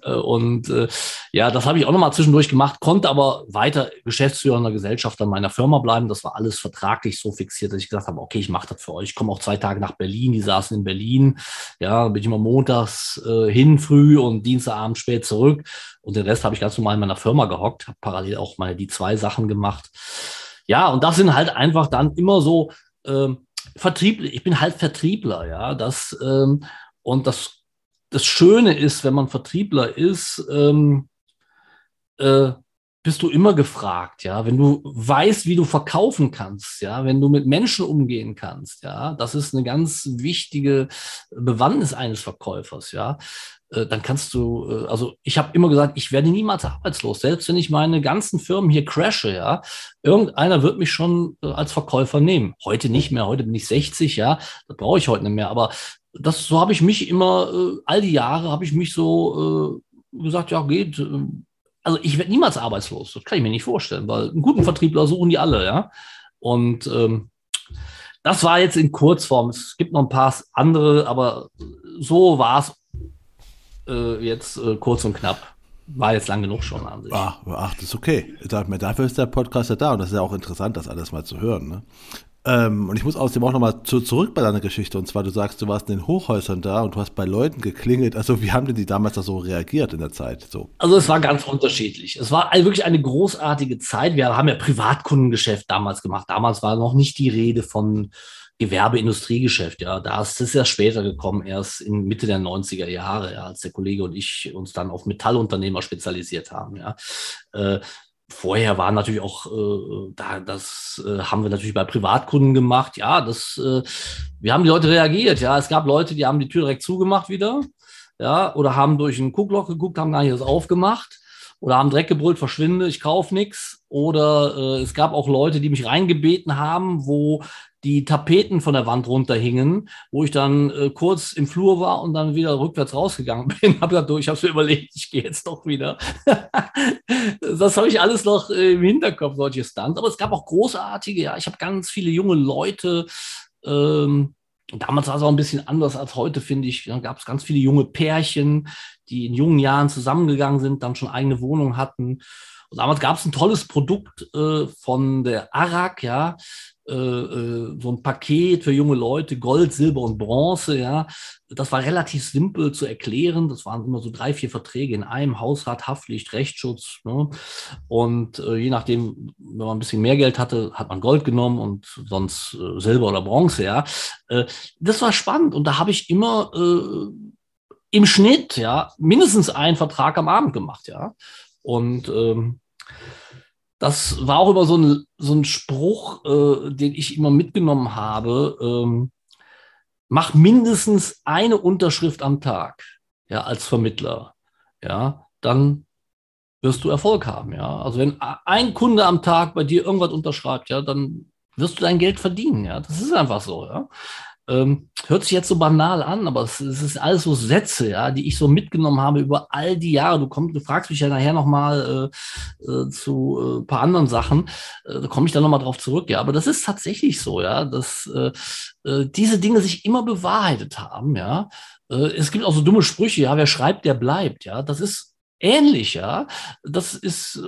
äh, und äh, ja, das habe ich auch nochmal zwischendurch gemacht, konnte aber weiter geschäftsführender Gesellschafter meiner Firma bleiben. Das war alles vertraglich so fixiert, dass ich gesagt habe, okay, ich mache das für euch. Ich komme auch zwei Tage nach Berlin. Die saßen in Berlin. Ja, bin ich immer montags äh, hin früh und Dienstagabend spät zurück. Und den Rest habe ich ganz normal in meiner Firma gehockt, habe parallel auch meine die zwei Sachen gemacht. Ja, und das sind halt einfach dann immer so ähm, Vertriebler, ich bin halt Vertriebler, ja. Das, ähm, und das, das Schöne ist, wenn man Vertriebler ist, ähm, äh, bist du immer gefragt, ja, wenn du weißt, wie du verkaufen kannst, ja, wenn du mit Menschen umgehen kannst, ja, das ist eine ganz wichtige Bewandtnis eines Verkäufers, ja. Äh, dann kannst du, äh, also ich habe immer gesagt, ich werde niemals arbeitslos, selbst wenn ich meine ganzen Firmen hier crashe, ja, irgendeiner wird mich schon äh, als Verkäufer nehmen. Heute nicht mehr, heute bin ich 60, ja, das brauche ich heute nicht mehr, aber das, so habe ich mich immer, all die Jahre habe ich mich so gesagt, ja, geht, also ich werde niemals arbeitslos. Das kann ich mir nicht vorstellen, weil einen guten Vertriebler suchen die alle, ja. Und ähm, das war jetzt in Kurzform. Es gibt noch ein paar andere, aber so war es äh, jetzt äh, kurz und knapp. War jetzt lang genug schon an sich. Ach, ach das ist okay. Dafür ist der Podcast ja da und das ist ja auch interessant, das alles mal zu hören. Ne? Ähm, und ich muss außerdem auch nochmal zu, zurück bei deiner Geschichte. Und zwar, du sagst, du warst in den Hochhäusern da und du hast bei Leuten geklingelt. Also, wie haben denn die damals da so reagiert in der Zeit? So? Also, es war ganz unterschiedlich. Es war wirklich eine großartige Zeit. Wir haben ja Privatkundengeschäft damals gemacht. Damals war noch nicht die Rede von Gewerbe-Industriegeschäft. Ja, da ist es ja später gekommen, erst in Mitte der 90er Jahre, ja, als der Kollege und ich uns dann auf Metallunternehmer spezialisiert haben. Ja. Äh, vorher war natürlich auch, äh, da, das äh, haben wir natürlich bei Privatkunden gemacht. Ja, das, äh, wir haben die Leute reagiert. Ja, es gab Leute, die haben die Tür direkt zugemacht wieder. Ja, oder haben durch ein Guckloch geguckt, haben gar nicht das aufgemacht oder haben Dreck gebrüllt, verschwinde, ich kauf nichts. Oder äh, es gab auch Leute, die mich reingebeten haben, wo die Tapeten von der Wand runterhingen, wo ich dann äh, kurz im Flur war und dann wieder rückwärts rausgegangen bin. Hab gesagt, ich habe mir überlegt, ich gehe jetzt doch wieder. das habe ich alles noch äh, im Hinterkopf, solche Stunts. Aber es gab auch großartige, ja, ich habe ganz viele junge Leute. Ähm, damals war es auch ein bisschen anders als heute, finde ich. Da gab es ganz viele junge Pärchen, die in jungen Jahren zusammengegangen sind, dann schon eigene Wohnungen hatten. Und damals gab es ein tolles Produkt äh, von der Arak, ja, so ein Paket für junge Leute, Gold, Silber und Bronze, ja. Das war relativ simpel zu erklären. Das waren immer so drei, vier Verträge in einem, Hausrat, Haftpflicht, Rechtsschutz. Ne? Und äh, je nachdem, wenn man ein bisschen mehr Geld hatte, hat man Gold genommen und sonst äh, Silber oder Bronze, ja. Äh, das war spannend und da habe ich immer äh, im Schnitt, ja, mindestens einen Vertrag am Abend gemacht, ja. Und ähm, das war auch immer so ein, so ein Spruch, äh, den ich immer mitgenommen habe. Ähm, mach mindestens eine Unterschrift am Tag, ja, als Vermittler. Ja, dann wirst du Erfolg haben, ja. Also wenn ein Kunde am Tag bei dir irgendwas unterschreibt, ja, dann wirst du dein Geld verdienen, ja. Das ist einfach so, ja. Ähm, hört sich jetzt so banal an, aber es, es, ist alles so Sätze, ja, die ich so mitgenommen habe über all die Jahre. Du kommst, du fragst mich ja nachher nochmal äh, äh, zu äh, paar anderen Sachen. Äh, da komme ich dann nochmal drauf zurück, ja. Aber das ist tatsächlich so, ja, dass äh, äh, diese Dinge sich immer bewahrheitet haben, ja. Äh, es gibt auch so dumme Sprüche, ja, wer schreibt, der bleibt, ja. Das ist ähnlich, ja. Das ist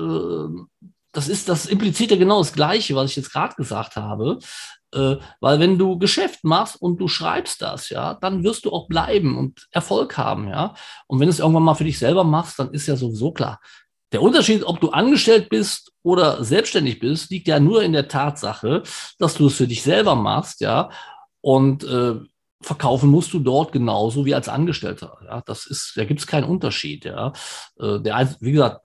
das ist, das impliziert ja genau das Gleiche, was ich jetzt gerade gesagt habe. Äh, weil wenn du Geschäft machst und du schreibst das, ja, dann wirst du auch bleiben und Erfolg haben, ja. Und wenn du es irgendwann mal für dich selber machst, dann ist ja sowieso klar. Der Unterschied, ob du angestellt bist oder selbstständig bist, liegt ja nur in der Tatsache, dass du es für dich selber machst, ja. Und äh, verkaufen musst du dort genauso wie als Angestellter. Ja, das ist, da gibt es keinen Unterschied. Ja, äh, der, wie gesagt,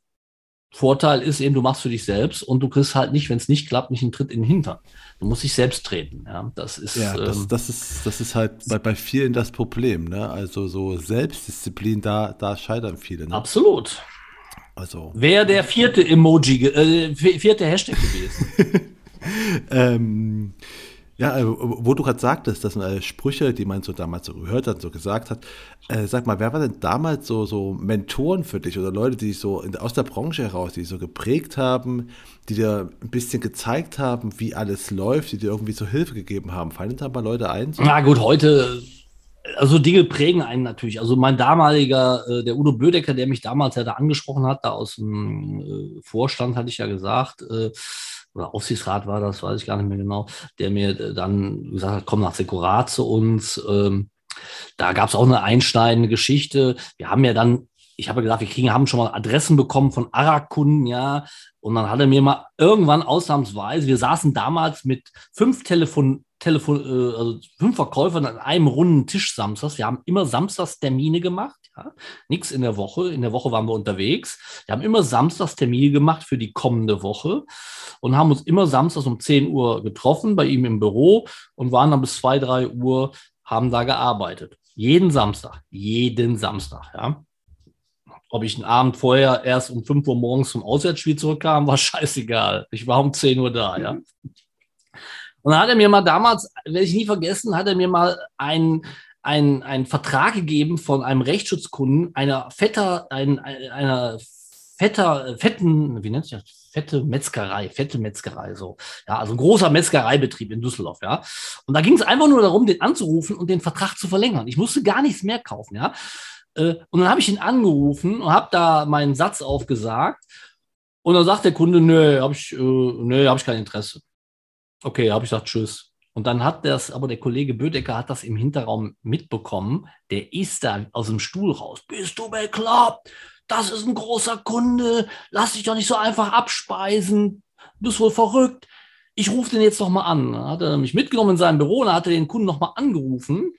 Vorteil ist eben, du machst für dich selbst und du kriegst halt nicht, wenn es nicht klappt, nicht einen Tritt in den Hintern. Du musst dich selbst treten. Ja, das ist, ja, das, ähm, das ist, das ist halt bei, bei vielen das Problem. Ne? Also so Selbstdisziplin, da, da scheitern viele. Ne? Absolut. Also. Wäre der vierte Emoji, äh, vierte Hashtag gewesen. ähm, ja, äh, wo du gerade sagtest, dass äh, Sprüche, die man so damals so gehört hat, so gesagt hat, äh, sag mal, wer war denn damals so, so Mentoren für dich oder Leute, die so in, aus der Branche heraus, die so geprägt haben, die dir ein bisschen gezeigt haben, wie alles läuft, die dir irgendwie so Hilfe gegeben haben? Fallen da mal Leute ein? So? Na gut, heute, also Dinge prägen einen natürlich. Also mein damaliger, äh, der Udo Bödecker, der mich damals ja da angesprochen hat, da aus dem äh, Vorstand, hatte ich ja gesagt, äh, oder Aufsichtsrat war das, weiß ich gar nicht mehr genau, der mir dann gesagt hat, komm nach Sekurat zu uns. Ähm, da gab es auch eine einschneidende Geschichte. Wir haben ja dann, ich habe ja gesagt, wir kriegen, haben schon mal Adressen bekommen von Arak-Kunden, ja. Und dann hat er mir mal irgendwann ausnahmsweise, wir saßen damals mit fünf Telefon, Telefon, äh, also fünf Verkäufern an einem runden Tisch samstags. Wir haben immer samstags Termine gemacht. Ja, nichts in der Woche. In der Woche waren wir unterwegs. Wir haben immer samstags Termine gemacht für die kommende Woche und haben uns immer samstags um 10 Uhr getroffen bei ihm im Büro und waren dann bis 2, 3 Uhr, haben da gearbeitet. Jeden Samstag. Jeden Samstag, ja. Ob ich einen Abend vorher erst um 5 Uhr morgens zum Auswärtsspiel zurückkam, war scheißegal. Ich war um 10 Uhr da, ja. Und dann hat er mir mal damals, werde ich nie vergessen, hat er mir mal einen einen, einen Vertrag gegeben von einem Rechtsschutzkunden, einer Vetter, ein, einer fetter, fetten, wie nennt sich das? Fette Metzgerei, fette Metzgerei, so. Ja, also ein großer Metzgereibetrieb in Düsseldorf, ja. Und da ging es einfach nur darum, den anzurufen und den Vertrag zu verlängern. Ich musste gar nichts mehr kaufen, ja. Äh, und dann habe ich ihn angerufen und habe da meinen Satz aufgesagt. Und dann sagt der Kunde, nö, habe ich, äh, nö, habe ich kein Interesse. Okay, habe ich gesagt, tschüss. Und dann hat das, aber der Kollege Bödecker hat das im Hinterraum mitbekommen. Der ist da aus dem Stuhl raus. Bist du bekloppt? Das ist ein großer Kunde. Lass dich doch nicht so einfach abspeisen. Du bist wohl verrückt. Ich rufe den jetzt noch mal an. Dann hat er mich mitgenommen in sein Büro und hat er den Kunden noch mal angerufen.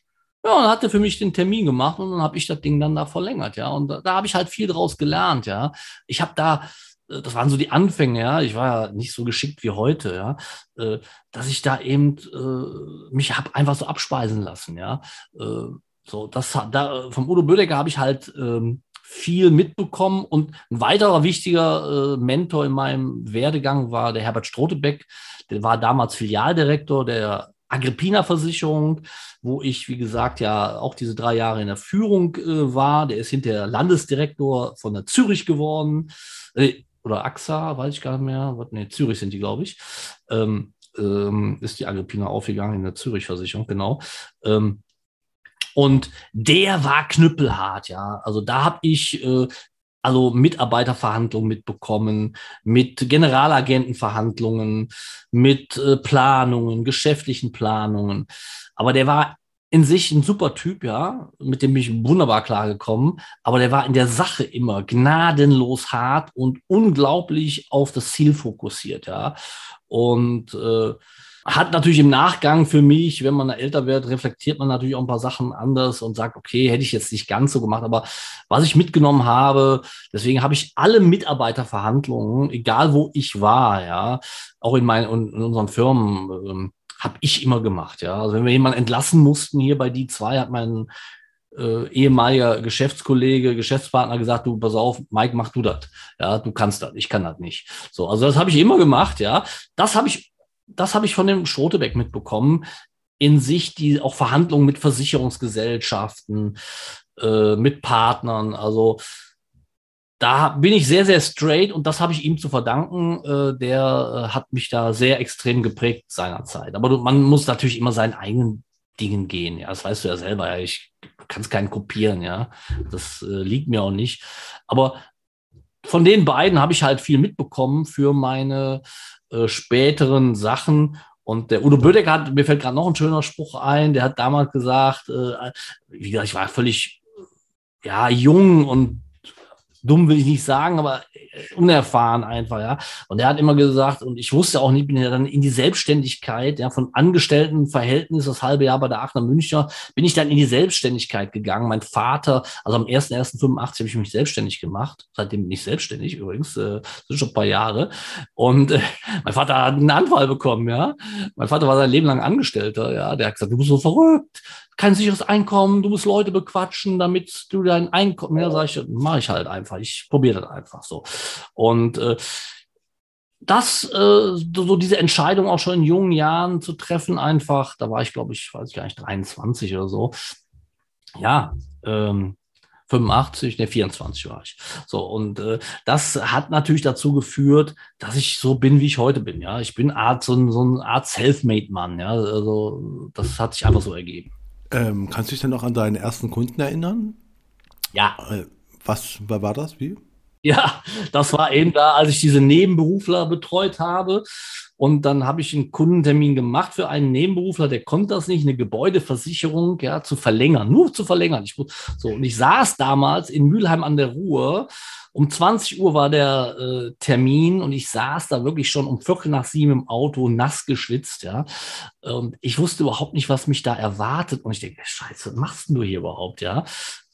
Ja, und hat er für mich den Termin gemacht und dann habe ich das Ding dann da verlängert, ja. Und da, da habe ich halt viel draus gelernt, ja. Ich habe da das waren so die Anfänge, ja. Ich war ja nicht so geschickt wie heute, ja, äh, dass ich da eben äh, mich hab einfach so abspeisen lassen, ja. so, das da vom Udo Bödecker habe ich halt ähm, viel mitbekommen und ein weiterer wichtiger Mentor in meinem Werdegang war der Herbert Strotebeck. Der war damals Filialdirektor der Agrippina-Versicherung, wo ich, wie gesagt, ja auch diese drei Jahre in der Führung äh, war. Der ist hinterher Landesdirektor von der Zürich geworden. Äh, oder AXA, weiß ich gar nicht mehr. Nee, Zürich sind die, glaube ich. Ähm, ähm, ist die Agrippina aufgegangen in der Zürich-Versicherung, genau. Ähm, und der war knüppelhart, ja. Also da habe ich äh, also Mitarbeiterverhandlungen mitbekommen, mit Generalagentenverhandlungen, mit äh, Planungen, geschäftlichen Planungen. Aber der war in sich ein super Typ, ja, mit dem ich wunderbar klargekommen, aber der war in der Sache immer gnadenlos hart und unglaublich auf das Ziel fokussiert, ja. Und äh, hat natürlich im Nachgang für mich, wenn man älter wird, reflektiert man natürlich auch ein paar Sachen anders und sagt, okay, hätte ich jetzt nicht ganz so gemacht, aber was ich mitgenommen habe, deswegen habe ich alle Mitarbeiterverhandlungen, egal wo ich war, ja, auch in meinen in unseren Firmen, ähm, habe ich immer gemacht, ja. Also wenn wir jemanden entlassen mussten hier bei die zwei, hat mein äh, ehemaliger Geschäftskollege, Geschäftspartner gesagt, du, pass auf, Mike, mach du das. Ja, du kannst das, ich kann das nicht. So, also das habe ich immer gemacht, ja. Das habe ich, das habe ich von dem Schrotebeck mitbekommen. In sich die auch Verhandlungen mit Versicherungsgesellschaften, äh, mit Partnern. Also da bin ich sehr, sehr straight und das habe ich ihm zu verdanken. Äh, der äh, hat mich da sehr extrem geprägt seinerzeit. Aber du, man muss natürlich immer seinen eigenen Dingen gehen. Ja, das weißt du ja selber. Ja, ich kann es keinen kopieren. Ja, das äh, liegt mir auch nicht. Aber von den beiden habe ich halt viel mitbekommen für meine äh, späteren Sachen. Und der Udo Bödeck hat, mir fällt gerade noch ein schöner Spruch ein, der hat damals gesagt, äh, wie gesagt, ich war völlig ja, jung und dumm will ich nicht sagen, aber äh, unerfahren einfach, ja. Und er hat immer gesagt, und ich wusste auch nicht, bin ja dann in die Selbstständigkeit, ja, von Angestelltenverhältnis, das halbe Jahr bei der Aachener Münchner, bin ich dann in die Selbstständigkeit gegangen. Mein Vater, also am 1.1.85 habe ich mich selbstständig gemacht. Seitdem bin ich selbstständig übrigens, äh, sind schon ein paar Jahre. Und äh, mein Vater hat einen Anfall bekommen, ja. Mein Vater war sein Leben lang Angestellter, ja. Der hat gesagt, du bist so verrückt kein sicheres Einkommen, du musst Leute bequatschen, damit du dein Einkommen, ja, sag ich, mache ich halt einfach, ich probiere das einfach so. Und äh, das, äh, so diese Entscheidung auch schon in jungen Jahren zu treffen, einfach, da war ich, glaube ich, weiß ich gar nicht, 23 oder so. Ja, ähm, 85, ne, 24 war ich. So, und äh, das hat natürlich dazu geführt, dass ich so bin, wie ich heute bin. Ja, ich bin Art, so, ein, so eine Art Selfmade-Mann. Ja, also das hat sich einfach so ergeben. Ähm, kannst du dich denn noch an deinen ersten Kunden erinnern? Ja. Äh, was war das? Wie? Ja, das war eben da, als ich diese Nebenberufler betreut habe. Und dann habe ich einen Kundentermin gemacht für einen Nebenberufler, der konnte das nicht, eine Gebäudeversicherung ja, zu verlängern, nur zu verlängern. Ich, so, und ich saß damals in Mülheim an der Ruhr um 20 Uhr war der äh, Termin und ich saß da wirklich schon um Viertel nach sieben im Auto, nass geschwitzt, ja. Und ich wusste überhaupt nicht, was mich da erwartet. Und ich denke, Scheiße, was machst du hier überhaupt, ja?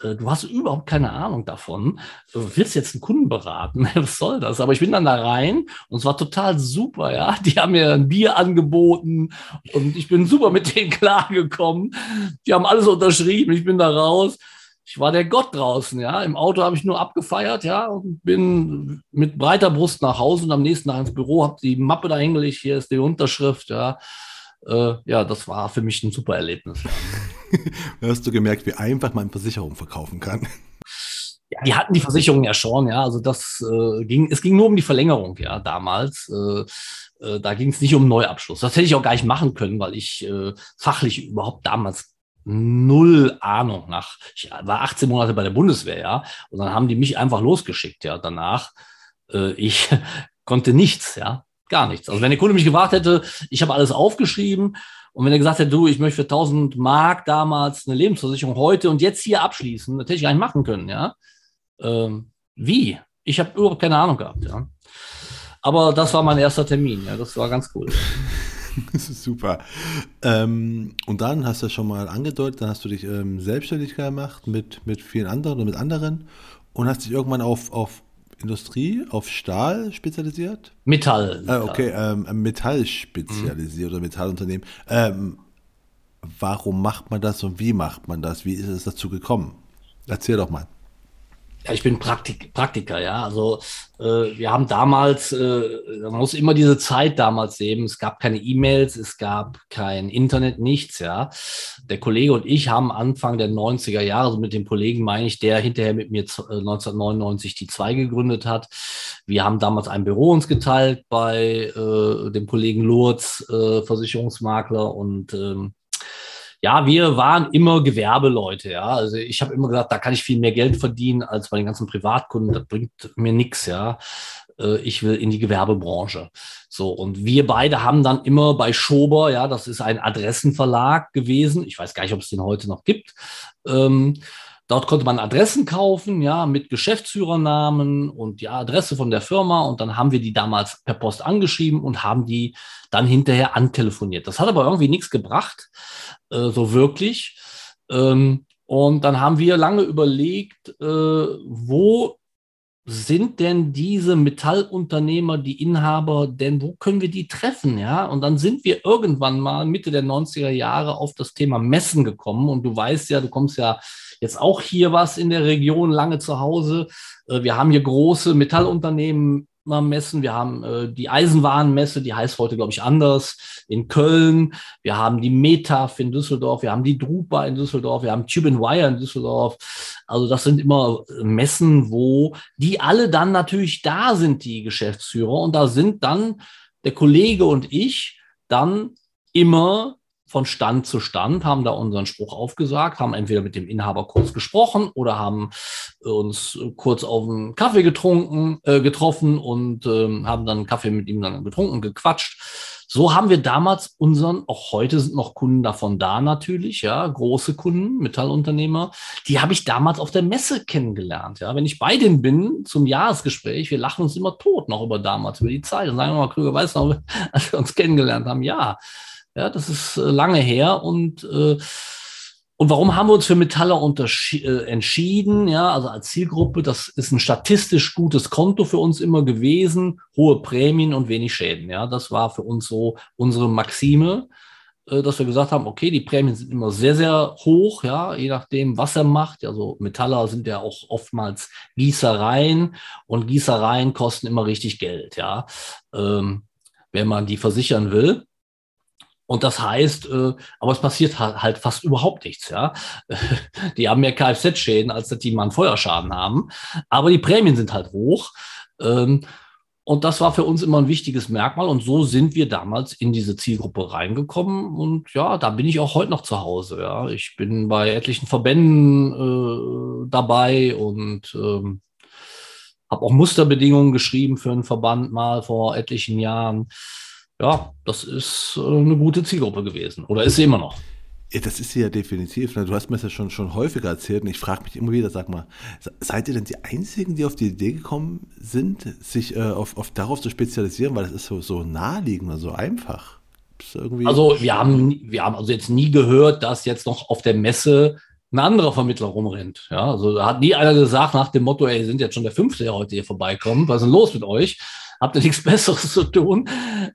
Äh, du hast überhaupt keine Ahnung davon. Du willst jetzt einen Kunden beraten. Was soll das? Aber ich bin dann da rein und es war total super, ja. Die haben mir ein Bier angeboten und ich bin super mit denen klargekommen. Die haben alles unterschrieben. Ich bin da raus ich war der Gott draußen, ja. Im Auto habe ich nur abgefeiert, ja, und bin mit breiter Brust nach Hause und am nächsten Tag ins Büro, habe die Mappe da hingelegt, hier ist die Unterschrift, ja. Äh, ja, das war für mich ein super Erlebnis. Hast du gemerkt, wie einfach man Versicherung verkaufen kann? Ja, die hatten die Versicherung ja schon, ja. Also das äh, ging, es ging nur um die Verlängerung, ja, damals. Äh, äh, da ging es nicht um Neuabschluss. Das hätte ich auch gar nicht machen können, weil ich äh, fachlich überhaupt damals null Ahnung nach. Ich war 18 Monate bei der Bundeswehr, ja, und dann haben die mich einfach losgeschickt, ja, danach. Äh, ich konnte nichts, ja, gar nichts. Also wenn der Kunde mich gefragt hätte, ich habe alles aufgeschrieben und wenn er gesagt hätte, du, ich möchte für 1000 Mark damals eine Lebensversicherung heute und jetzt hier abschließen, das hätte ich gar nicht machen können, ja. Ähm, wie? Ich habe überhaupt keine Ahnung gehabt, ja. Aber das war mein erster Termin, ja, das war ganz cool. Das ist super. Ähm, und dann hast du schon mal angedeutet, dann hast du dich ähm, selbstständig gemacht mit, mit vielen anderen oder mit anderen und hast dich irgendwann auf, auf Industrie, auf Stahl spezialisiert? Metall. Äh, okay, ähm, Metall spezialisiert mhm. oder Metallunternehmen. Ähm, warum macht man das und wie macht man das? Wie ist es dazu gekommen? Erzähl doch mal. Ja, ich bin Praktik Praktiker, ja. Also äh, wir haben damals, äh, man muss immer diese Zeit damals sehen. Es gab keine E-Mails, es gab kein Internet, nichts, ja. Der Kollege und ich haben Anfang der 90er Jahre, also mit dem Kollegen meine ich, der hinterher mit mir 1999 äh, die zwei gegründet hat. Wir haben damals ein Büro uns geteilt bei äh, dem Kollegen Lurz, äh, Versicherungsmakler und ähm, ja, wir waren immer Gewerbeleute, ja. Also ich habe immer gesagt, da kann ich viel mehr Geld verdienen als bei den ganzen Privatkunden. Das bringt mir nichts, ja. Äh, ich will in die Gewerbebranche. So, und wir beide haben dann immer bei Schober, ja, das ist ein Adressenverlag gewesen. Ich weiß gar nicht, ob es den heute noch gibt. Ähm, Dort konnte man Adressen kaufen, ja, mit Geschäftsführernamen und die Adresse von der Firma. Und dann haben wir die damals per Post angeschrieben und haben die dann hinterher antelefoniert. Das hat aber irgendwie nichts gebracht, äh, so wirklich. Ähm, und dann haben wir lange überlegt, äh, wo sind denn diese Metallunternehmer, die Inhaber, denn wo können wir die treffen? Ja, und dann sind wir irgendwann mal Mitte der 90er Jahre auf das Thema Messen gekommen. Und du weißt ja, du kommst ja jetzt auch hier was in der Region lange zu Hause. Äh, wir haben hier große Metallunternehmen messen. Wir haben äh, die Eisenwarenmesse, die heißt heute, glaube ich, anders, in Köln. Wir haben die Metaf in Düsseldorf. Wir haben die Drupa in Düsseldorf. Wir haben Tube Wire in Düsseldorf. Also das sind immer Messen, wo die alle dann natürlich da sind, die Geschäftsführer. Und da sind dann der Kollege und ich dann immer von Stand zu Stand, haben da unseren Spruch aufgesagt, haben entweder mit dem Inhaber kurz gesprochen oder haben uns kurz auf einen Kaffee getrunken, äh, getroffen und ähm, haben dann einen Kaffee mit ihm dann getrunken, gequatscht. So haben wir damals unseren, auch heute sind noch Kunden davon da natürlich, ja, große Kunden, Metallunternehmer, die habe ich damals auf der Messe kennengelernt. Ja, wenn ich bei denen bin zum Jahresgespräch, wir lachen uns immer tot noch über damals, über die Zeit. Und sagen mal, Krüger, weißt du noch, als wir uns kennengelernt haben, ja, ja, das ist äh, lange her und äh, und warum haben wir uns für Metaller äh, entschieden? Ja, also als Zielgruppe, das ist ein statistisch gutes Konto für uns immer gewesen, hohe Prämien und wenig Schäden. Ja, das war für uns so unsere Maxime, äh, dass wir gesagt haben, okay, die Prämien sind immer sehr, sehr hoch, ja, je nachdem, was er macht. Also Metaller sind ja auch oftmals Gießereien und Gießereien kosten immer richtig Geld, ja, ähm, wenn man die versichern will. Und das heißt, äh, aber es passiert halt fast überhaupt nichts, ja. Die haben mehr Kfz-Schäden, als dass die mal einen Feuerschaden haben. Aber die Prämien sind halt hoch. Ähm, und das war für uns immer ein wichtiges Merkmal. Und so sind wir damals in diese Zielgruppe reingekommen. Und ja, da bin ich auch heute noch zu Hause. Ja, ich bin bei etlichen Verbänden äh, dabei und ähm, habe auch Musterbedingungen geschrieben für einen Verband mal vor etlichen Jahren ja, das ist äh, eine gute Zielgruppe gewesen oder ist sie immer noch. Ja, das ist sie ja definitiv. Du hast mir das ja schon, schon häufiger erzählt und ich frage mich immer wieder, sag mal, seid ihr denn die Einzigen, die auf die Idee gekommen sind, sich äh, auf, auf darauf zu spezialisieren, weil das ist so, so naheliegend und so einfach? Also wir haben, wir haben also jetzt nie gehört, dass jetzt noch auf der Messe ein anderer Vermittler rumrennt. Ja, also da hat nie einer gesagt nach dem Motto, ey, sind jetzt schon der fünfte, der heute hier vorbeikommt, was ist denn los mit euch? Habt ihr nichts Besseres zu tun?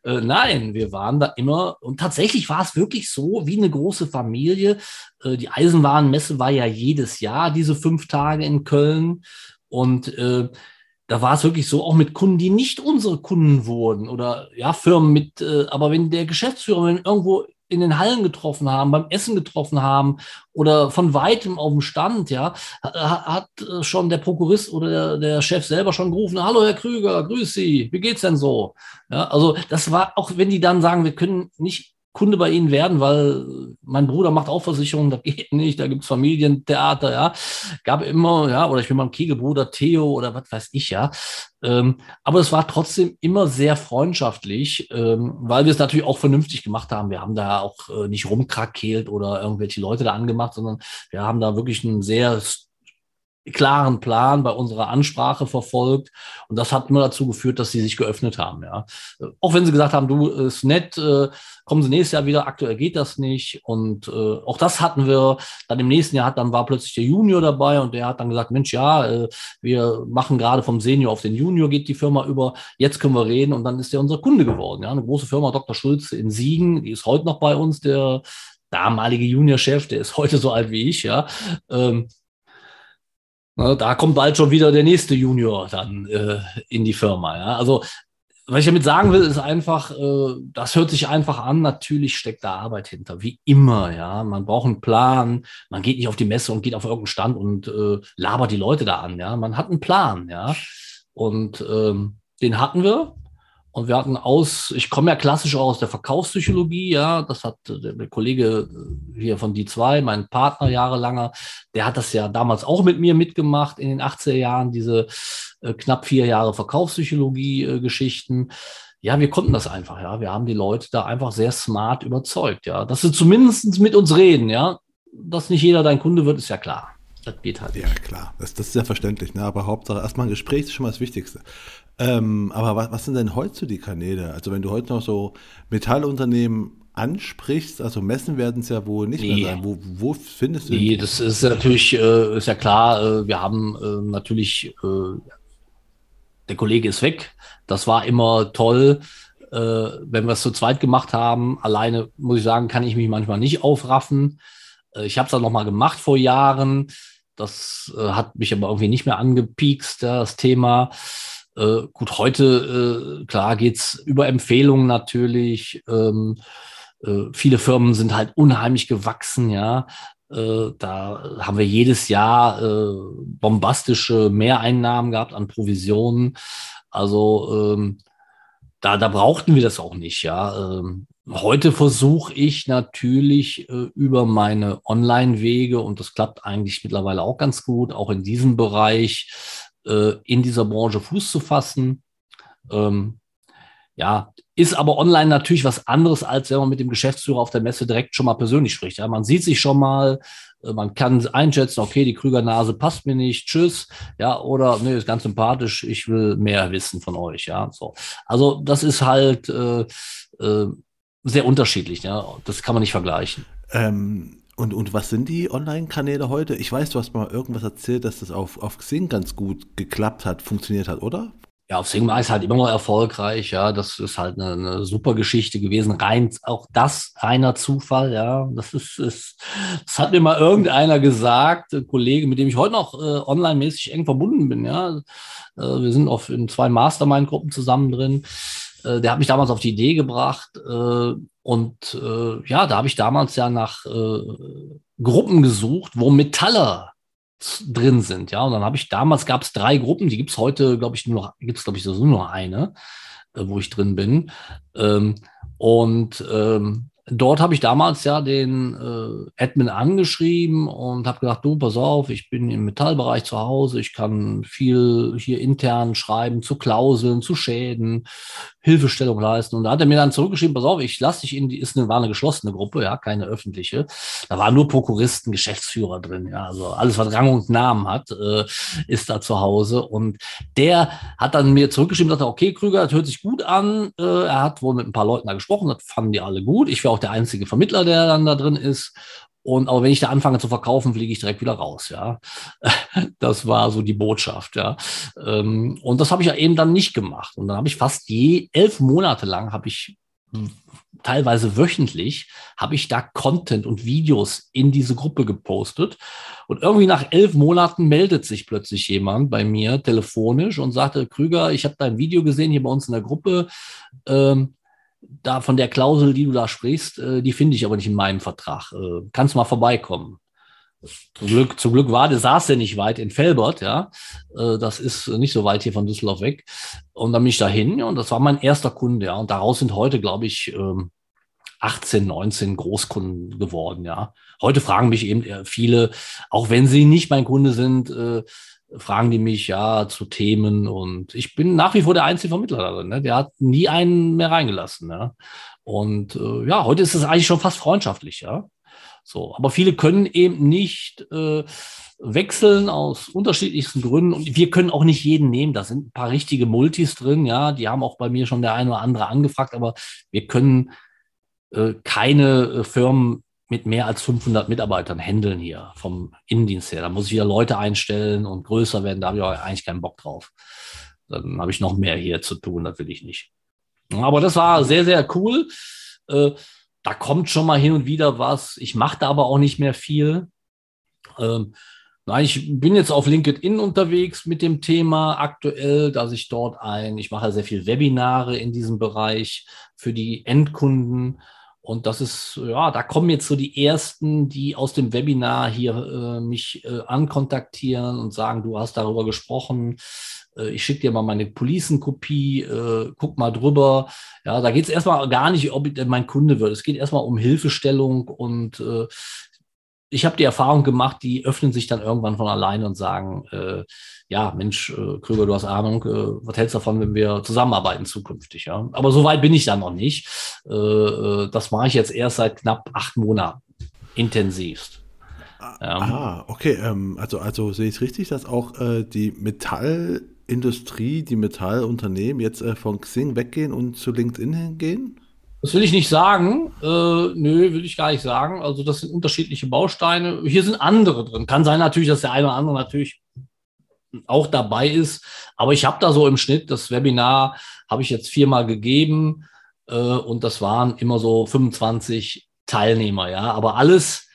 Äh, nein, wir waren da immer und tatsächlich war es wirklich so wie eine große Familie. Äh, die Eisenwarenmesse war ja jedes Jahr diese fünf Tage in Köln und äh, da war es wirklich so, auch mit Kunden, die nicht unsere Kunden wurden oder ja, Firmen mit, äh, aber wenn der Geschäftsführer, wenn irgendwo in den Hallen getroffen haben, beim Essen getroffen haben oder von weitem auf dem Stand, ja, hat schon der Prokurist oder der, der Chef selber schon gerufen, hallo Herr Krüger, grüß Sie, wie geht's denn so? Ja, also das war, auch wenn die dann sagen, wir können nicht Kunde bei Ihnen werden, weil mein Bruder macht auch Versicherungen, das geht nicht, da gibt's Familientheater, ja. Gab immer, ja, oder ich bin mein Kegelbruder Theo oder was weiß ich, ja. Ähm, aber es war trotzdem immer sehr freundschaftlich, ähm, weil wir es natürlich auch vernünftig gemacht haben. Wir haben da auch äh, nicht rumkrakeelt oder irgendwelche Leute da angemacht, sondern wir haben da wirklich einen sehr klaren Plan bei unserer Ansprache verfolgt. Und das hat nur dazu geführt, dass sie sich geöffnet haben. Ja. Auch wenn sie gesagt haben, du ist nett, äh, kommen sie nächstes Jahr wieder, aktuell geht das nicht. Und äh, auch das hatten wir dann im nächsten Jahr, hat, dann war plötzlich der Junior dabei und der hat dann gesagt, Mensch, ja, äh, wir machen gerade vom Senior auf den Junior, geht die Firma über, jetzt können wir reden und dann ist der unser Kunde geworden. Ja. Eine große Firma, Dr. Schulze in Siegen, die ist heute noch bei uns, der damalige Juniorchef, der ist heute so alt wie ich, ja. Ähm, Ne, da kommt bald schon wieder der nächste Junior dann äh, in die Firma. Ja? Also, was ich damit sagen will, ist einfach, äh, das hört sich einfach an. Natürlich steckt da Arbeit hinter, wie immer. Ja, man braucht einen Plan. Man geht nicht auf die Messe und geht auf irgendeinen Stand und äh, labert die Leute da an. Ja, man hat einen Plan. Ja, und ähm, den hatten wir. Und wir hatten aus, ich komme ja klassisch aus der Verkaufspsychologie, ja, das hat der, der Kollege äh, hier von D2, mein Partner jahrelanger, der hat das ja damals auch mit mir mitgemacht in den 80er Jahren, diese äh, knapp vier Jahre Verkaufspsychologie-Geschichten. Äh, ja, wir konnten das einfach, ja. Wir haben die Leute da einfach sehr smart überzeugt, ja. Dass sie zumindest mit uns reden, ja. Dass nicht jeder dein Kunde wird, ist ja klar. Das geht halt. Ja, klar. Das, das ist ja verständlich, ne? Aber Hauptsache erstmal ein Gespräch ist schon mal das Wichtigste. Ähm, aber was, was sind denn heute so die Kanäle? Also wenn du heute noch so Metallunternehmen ansprichst, also messen werden es ja wohl nicht nee. mehr sein. Wo, wo findest du Nee, das ist natürlich, äh, ist ja klar, äh, wir haben äh, natürlich, äh, der Kollege ist weg. Das war immer toll. Äh, wenn wir es zu zweit gemacht haben, alleine muss ich sagen, kann ich mich manchmal nicht aufraffen. Äh, ich habe es dann nochmal gemacht vor Jahren. Das hat mich aber irgendwie nicht mehr angepiekst, das Thema. Äh, gut, heute, äh, klar, geht's über Empfehlungen natürlich. Ähm, äh, viele Firmen sind halt unheimlich gewachsen, ja. Äh, da haben wir jedes Jahr äh, bombastische Mehreinnahmen gehabt an Provisionen. Also ähm, da, da brauchten wir das auch nicht, ja. Ähm, heute versuche ich natürlich äh, über meine Online-Wege, und das klappt eigentlich mittlerweile auch ganz gut, auch in diesem Bereich, in dieser Branche Fuß zu fassen. Ähm, ja, ist aber online natürlich was anderes, als wenn man mit dem Geschäftsführer auf der Messe direkt schon mal persönlich spricht. Ja, man sieht sich schon mal, äh, man kann einschätzen, okay, die Krügernase passt mir nicht, tschüss, ja, oder nee, ist ganz sympathisch, ich will mehr wissen von euch, ja, so. Also das ist halt äh, äh, sehr unterschiedlich, ja, das kann man nicht vergleichen. Ähm, und, und was sind die Online-Kanäle heute? Ich weiß, du hast mal irgendwas erzählt, dass das auf, auf Xing ganz gut geklappt hat, funktioniert hat, oder? Ja, auf Xing war es halt immer noch erfolgreich, ja. Das ist halt eine, eine, super Geschichte gewesen. Rein, auch das reiner Zufall, ja. Das ist, ist, das hat mir mal irgendeiner gesagt, ein Kollege, mit dem ich heute noch äh, online-mäßig eng verbunden bin, ja. Äh, wir sind auf in zwei Mastermind-Gruppen zusammen drin. Äh, der hat mich damals auf die Idee gebracht, äh, und äh, ja, da habe ich damals ja nach äh, Gruppen gesucht, wo Metaller drin sind. Ja, und dann habe ich damals gab es drei Gruppen, die gibt es heute, glaube ich, nur noch, gibt es, glaube ich, so nur eine, äh, wo ich drin bin. Ähm, und ähm, dort habe ich damals ja den äh, Admin angeschrieben und habe gedacht, du, pass auf, ich bin im Metallbereich zu Hause, ich kann viel hier intern schreiben zu Klauseln, zu Schäden, Hilfestellung leisten. Und da hat er mir dann zurückgeschrieben, pass auf, ich lasse dich in die, ist eine, war eine geschlossene Gruppe, ja, keine öffentliche. Da waren nur Prokuristen, Geschäftsführer drin, ja, also alles, was Rang und Namen hat, äh, ist da zu Hause. Und der hat dann mir zurückgeschrieben, sagte, okay, Krüger, das hört sich gut an. Äh, er hat wohl mit ein paar Leuten da gesprochen, das fanden die alle gut. Ich wäre auch der einzige Vermittler, der dann da drin ist. Und aber wenn ich da anfange zu verkaufen, fliege ich direkt wieder raus, ja. Das war so die Botschaft, ja. Ähm, und das habe ich ja eben dann nicht gemacht. Und dann habe ich fast je elf Monate lang habe ich teilweise wöchentlich habe ich da Content und Videos in diese Gruppe gepostet. Und irgendwie nach elf Monaten meldet sich plötzlich jemand bei mir telefonisch und sagte, Krüger, ich habe dein Video gesehen hier bei uns in der Gruppe. Ähm, da von der Klausel, die du da sprichst, äh, die finde ich aber nicht in meinem Vertrag. Äh, kannst mal vorbeikommen. Zum Glück, zum Glück war, der saß der nicht weit in Felbert, ja. Äh, das ist nicht so weit hier von Düsseldorf weg. Und dann bin ich dahin, ja, und das war mein erster Kunde, ja. Und daraus sind heute, glaube ich, 18, ähm, 19 Großkunden geworden, ja. Heute fragen mich eben äh, viele, auch wenn sie nicht mein Kunde sind, äh, fragen die mich ja zu Themen und ich bin nach wie vor der einzige Vermittler darin. Ne? Der hat nie einen mehr reingelassen. Ne? Und äh, ja, heute ist es eigentlich schon fast freundschaftlich, ja. So, aber viele können eben nicht äh, wechseln aus unterschiedlichsten Gründen und wir können auch nicht jeden nehmen. Da sind ein paar richtige Multis drin, ja, die haben auch bei mir schon der eine oder andere angefragt, aber wir können äh, keine äh, Firmen mit mehr als 500 Mitarbeitern handeln hier vom Innendienst her. Da muss ich wieder Leute einstellen und größer werden, da habe ich auch eigentlich keinen Bock drauf. Dann habe ich noch mehr hier zu tun, das will ich nicht. Aber das war sehr, sehr cool. Äh, da kommt schon mal hin und wieder was. Ich mache da aber auch nicht mehr viel. Ähm, nein, ich bin jetzt auf LinkedIn unterwegs mit dem Thema aktuell, dass ich dort ein, ich mache sehr viel Webinare in diesem Bereich für die Endkunden und das ist, ja, da kommen jetzt so die ersten, die aus dem Webinar hier äh, mich äh, ankontaktieren und sagen, du hast darüber gesprochen. Äh, ich schicke dir mal meine Policenkopie, äh, guck mal drüber. Ja, da geht es erstmal gar nicht, ob ich mein Kunde wird. Es geht erstmal um Hilfestellung und äh, ich habe die Erfahrung gemacht, die öffnen sich dann irgendwann von alleine und sagen, äh, ja, Mensch, äh, Krüger, du hast Ahnung, äh, was hältst du davon, wenn wir zusammenarbeiten zukünftig? Ja? Aber so weit bin ich da noch nicht. Äh, äh das mache ich jetzt erst seit knapp acht Monaten intensivst. Ja. Ah, okay. Ähm, also, also sehe ich es richtig, dass auch äh, die Metallindustrie, die Metallunternehmen jetzt äh, von Xing weggehen und zu LinkedIn hingehen? Das will ich nicht sagen. Äh, nö, will ich gar nicht sagen. Also das sind unterschiedliche Bausteine. Hier sind andere drin. Kann sein natürlich, dass der eine oder andere natürlich auch dabei ist. Aber ich habe da so im Schnitt, das Webinar habe ich jetzt viermal gegeben äh, und das waren immer so 25 Teilnehmer, ja. Aber alles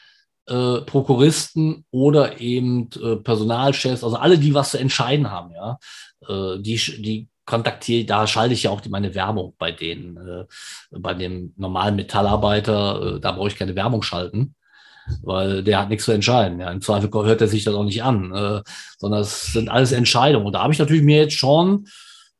äh, Prokuristen oder eben äh, Personalchefs, also alle, die was zu entscheiden haben, ja. Äh, die, die kontaktiere, da schalte ich ja auch die, meine Werbung bei denen. Äh, bei dem normalen Metallarbeiter, äh, da brauche ich keine Werbung schalten, weil der hat nichts zu entscheiden. Ja. Im Zweifel hört er sich das auch nicht an, äh, sondern es sind alles Entscheidungen. Und da habe ich natürlich mir jetzt schon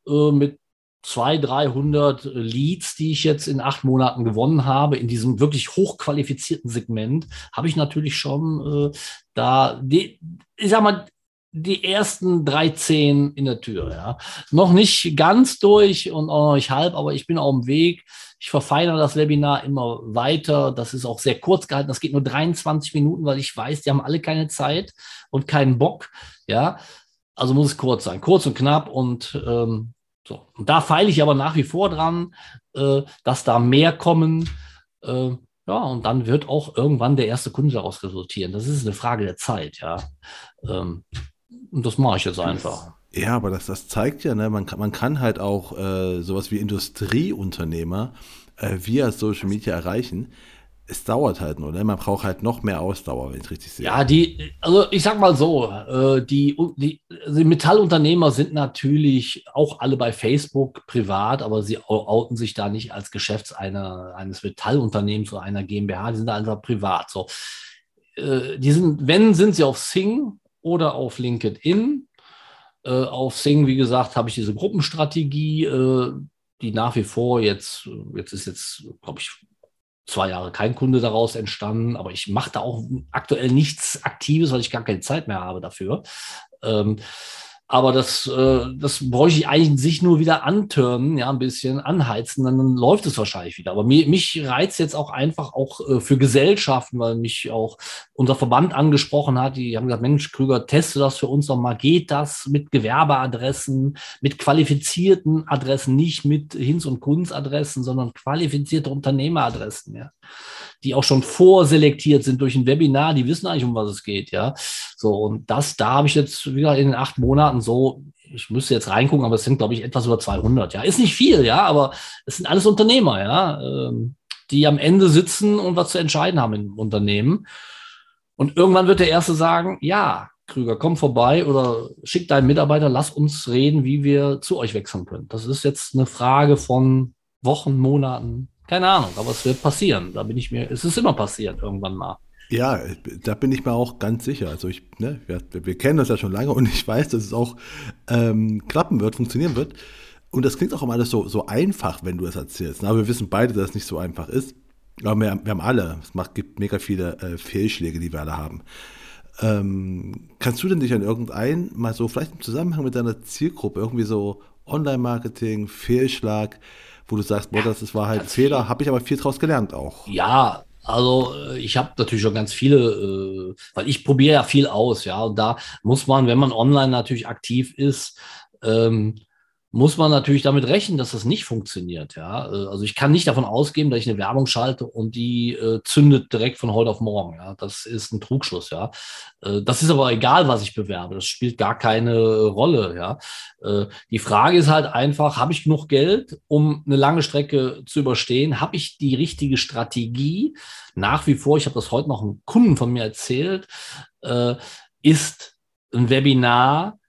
äh, mit 200, 300 Leads, die ich jetzt in acht Monaten gewonnen habe, in diesem wirklich hochqualifizierten Segment, habe ich natürlich schon äh, da, die, ich sag mal, die ersten 13 in der Tür, ja. Noch nicht ganz durch und auch noch nicht halb, aber ich bin auf dem Weg. Ich verfeinere das Webinar immer weiter. Das ist auch sehr kurz gehalten. Das geht nur 23 Minuten, weil ich weiß, die haben alle keine Zeit und keinen Bock, ja. Also muss es kurz sein. Kurz und knapp und ähm, so. Und da feile ich aber nach wie vor dran, äh, dass da mehr kommen. Äh, ja, und dann wird auch irgendwann der erste Kunde daraus resultieren. Das ist eine Frage der Zeit, ja. Ähm, und das mache ich jetzt einfach. Ja, aber das, das zeigt ja, ne, man, kann, man kann halt auch äh, sowas wie Industrieunternehmer äh, via Social Media erreichen. Es dauert halt nur, ne? man braucht halt noch mehr Ausdauer, wenn ich richtig sehe. Ja, die, also ich sag mal so, äh, die, die, die Metallunternehmer sind natürlich auch alle bei Facebook privat, aber sie outen sich da nicht als Geschäfts einer, eines Metallunternehmens oder einer GmbH, die sind da einfach privat. So. Äh, die sind, wenn, sind sie auf Sing, oder auf LinkedIn. Äh, auf Sing, wie gesagt, habe ich diese Gruppenstrategie, äh, die nach wie vor jetzt, jetzt ist jetzt, glaube ich, zwei Jahre kein Kunde daraus entstanden, aber ich mache da auch aktuell nichts Aktives, weil ich gar keine Zeit mehr habe dafür. Ähm, aber das, äh, das bräuchte ich eigentlich sich nur wieder antörnen, ja, ein bisschen anheizen, dann läuft es wahrscheinlich wieder. Aber mir, mich reizt jetzt auch einfach auch äh, für Gesellschaften, weil mich auch unser Verband angesprochen hat. Die haben gesagt, Mensch, Krüger, teste das für uns nochmal. Geht das mit Gewerbeadressen, mit qualifizierten Adressen, nicht mit Hinz- und Kunz-Adressen, sondern qualifizierte Unternehmeradressen, ja die auch schon vorselektiert sind durch ein Webinar, die wissen eigentlich, um was es geht, ja. So, und das, da habe ich jetzt wieder in den acht Monaten so, ich müsste jetzt reingucken, aber es sind, glaube ich, etwas über 200, ja. Ist nicht viel, ja, aber es sind alles Unternehmer, ja, ähm, die am Ende sitzen und was zu entscheiden haben im Unternehmen. Und irgendwann wird der Erste sagen, ja, Krüger, komm vorbei oder schick deinen Mitarbeiter, lass uns reden, wie wir zu euch wechseln können. Das ist jetzt eine Frage von Wochen, Monaten, keine Ahnung, aber es wird passieren. Da bin ich mir, es ist immer passiert irgendwann mal. Ja, da bin ich mir auch ganz sicher. Also ich, ne, wir, wir kennen das ja schon lange und ich weiß, dass es auch ähm, klappen wird, funktionieren wird. Und das klingt auch immer alles so, so einfach, wenn du es erzählst. Aber wir wissen beide, dass es nicht so einfach ist. Aber wir, wir haben alle, es macht, gibt mega viele äh, Fehlschläge, die wir alle haben. Ähm, kannst du denn dich an irgendeinen, mal so vielleicht im Zusammenhang mit deiner Zielgruppe, irgendwie so Online-Marketing, Fehlschlag, wo du sagst, boah, das, das war halt ein Fehler, habe ich aber viel draus gelernt auch. Ja, also äh, ich habe natürlich schon ganz viele, äh, weil ich probiere ja viel aus, ja. Und da muss man, wenn man online natürlich aktiv ist, ähm, muss man natürlich damit rechnen, dass das nicht funktioniert. Ja, äh, also ich kann nicht davon ausgehen, dass ich eine Werbung schalte und die äh, zündet direkt von heute auf morgen. Ja, das ist ein Trugschluss. Ja, äh, das ist aber egal, was ich bewerbe. Das spielt gar keine Rolle. Ja, äh, die Frage ist halt einfach: Habe ich genug Geld, um eine lange Strecke zu überstehen? Habe ich die richtige Strategie? Nach wie vor, ich habe das heute noch einem Kunden von mir erzählt, äh, ist ein Webinar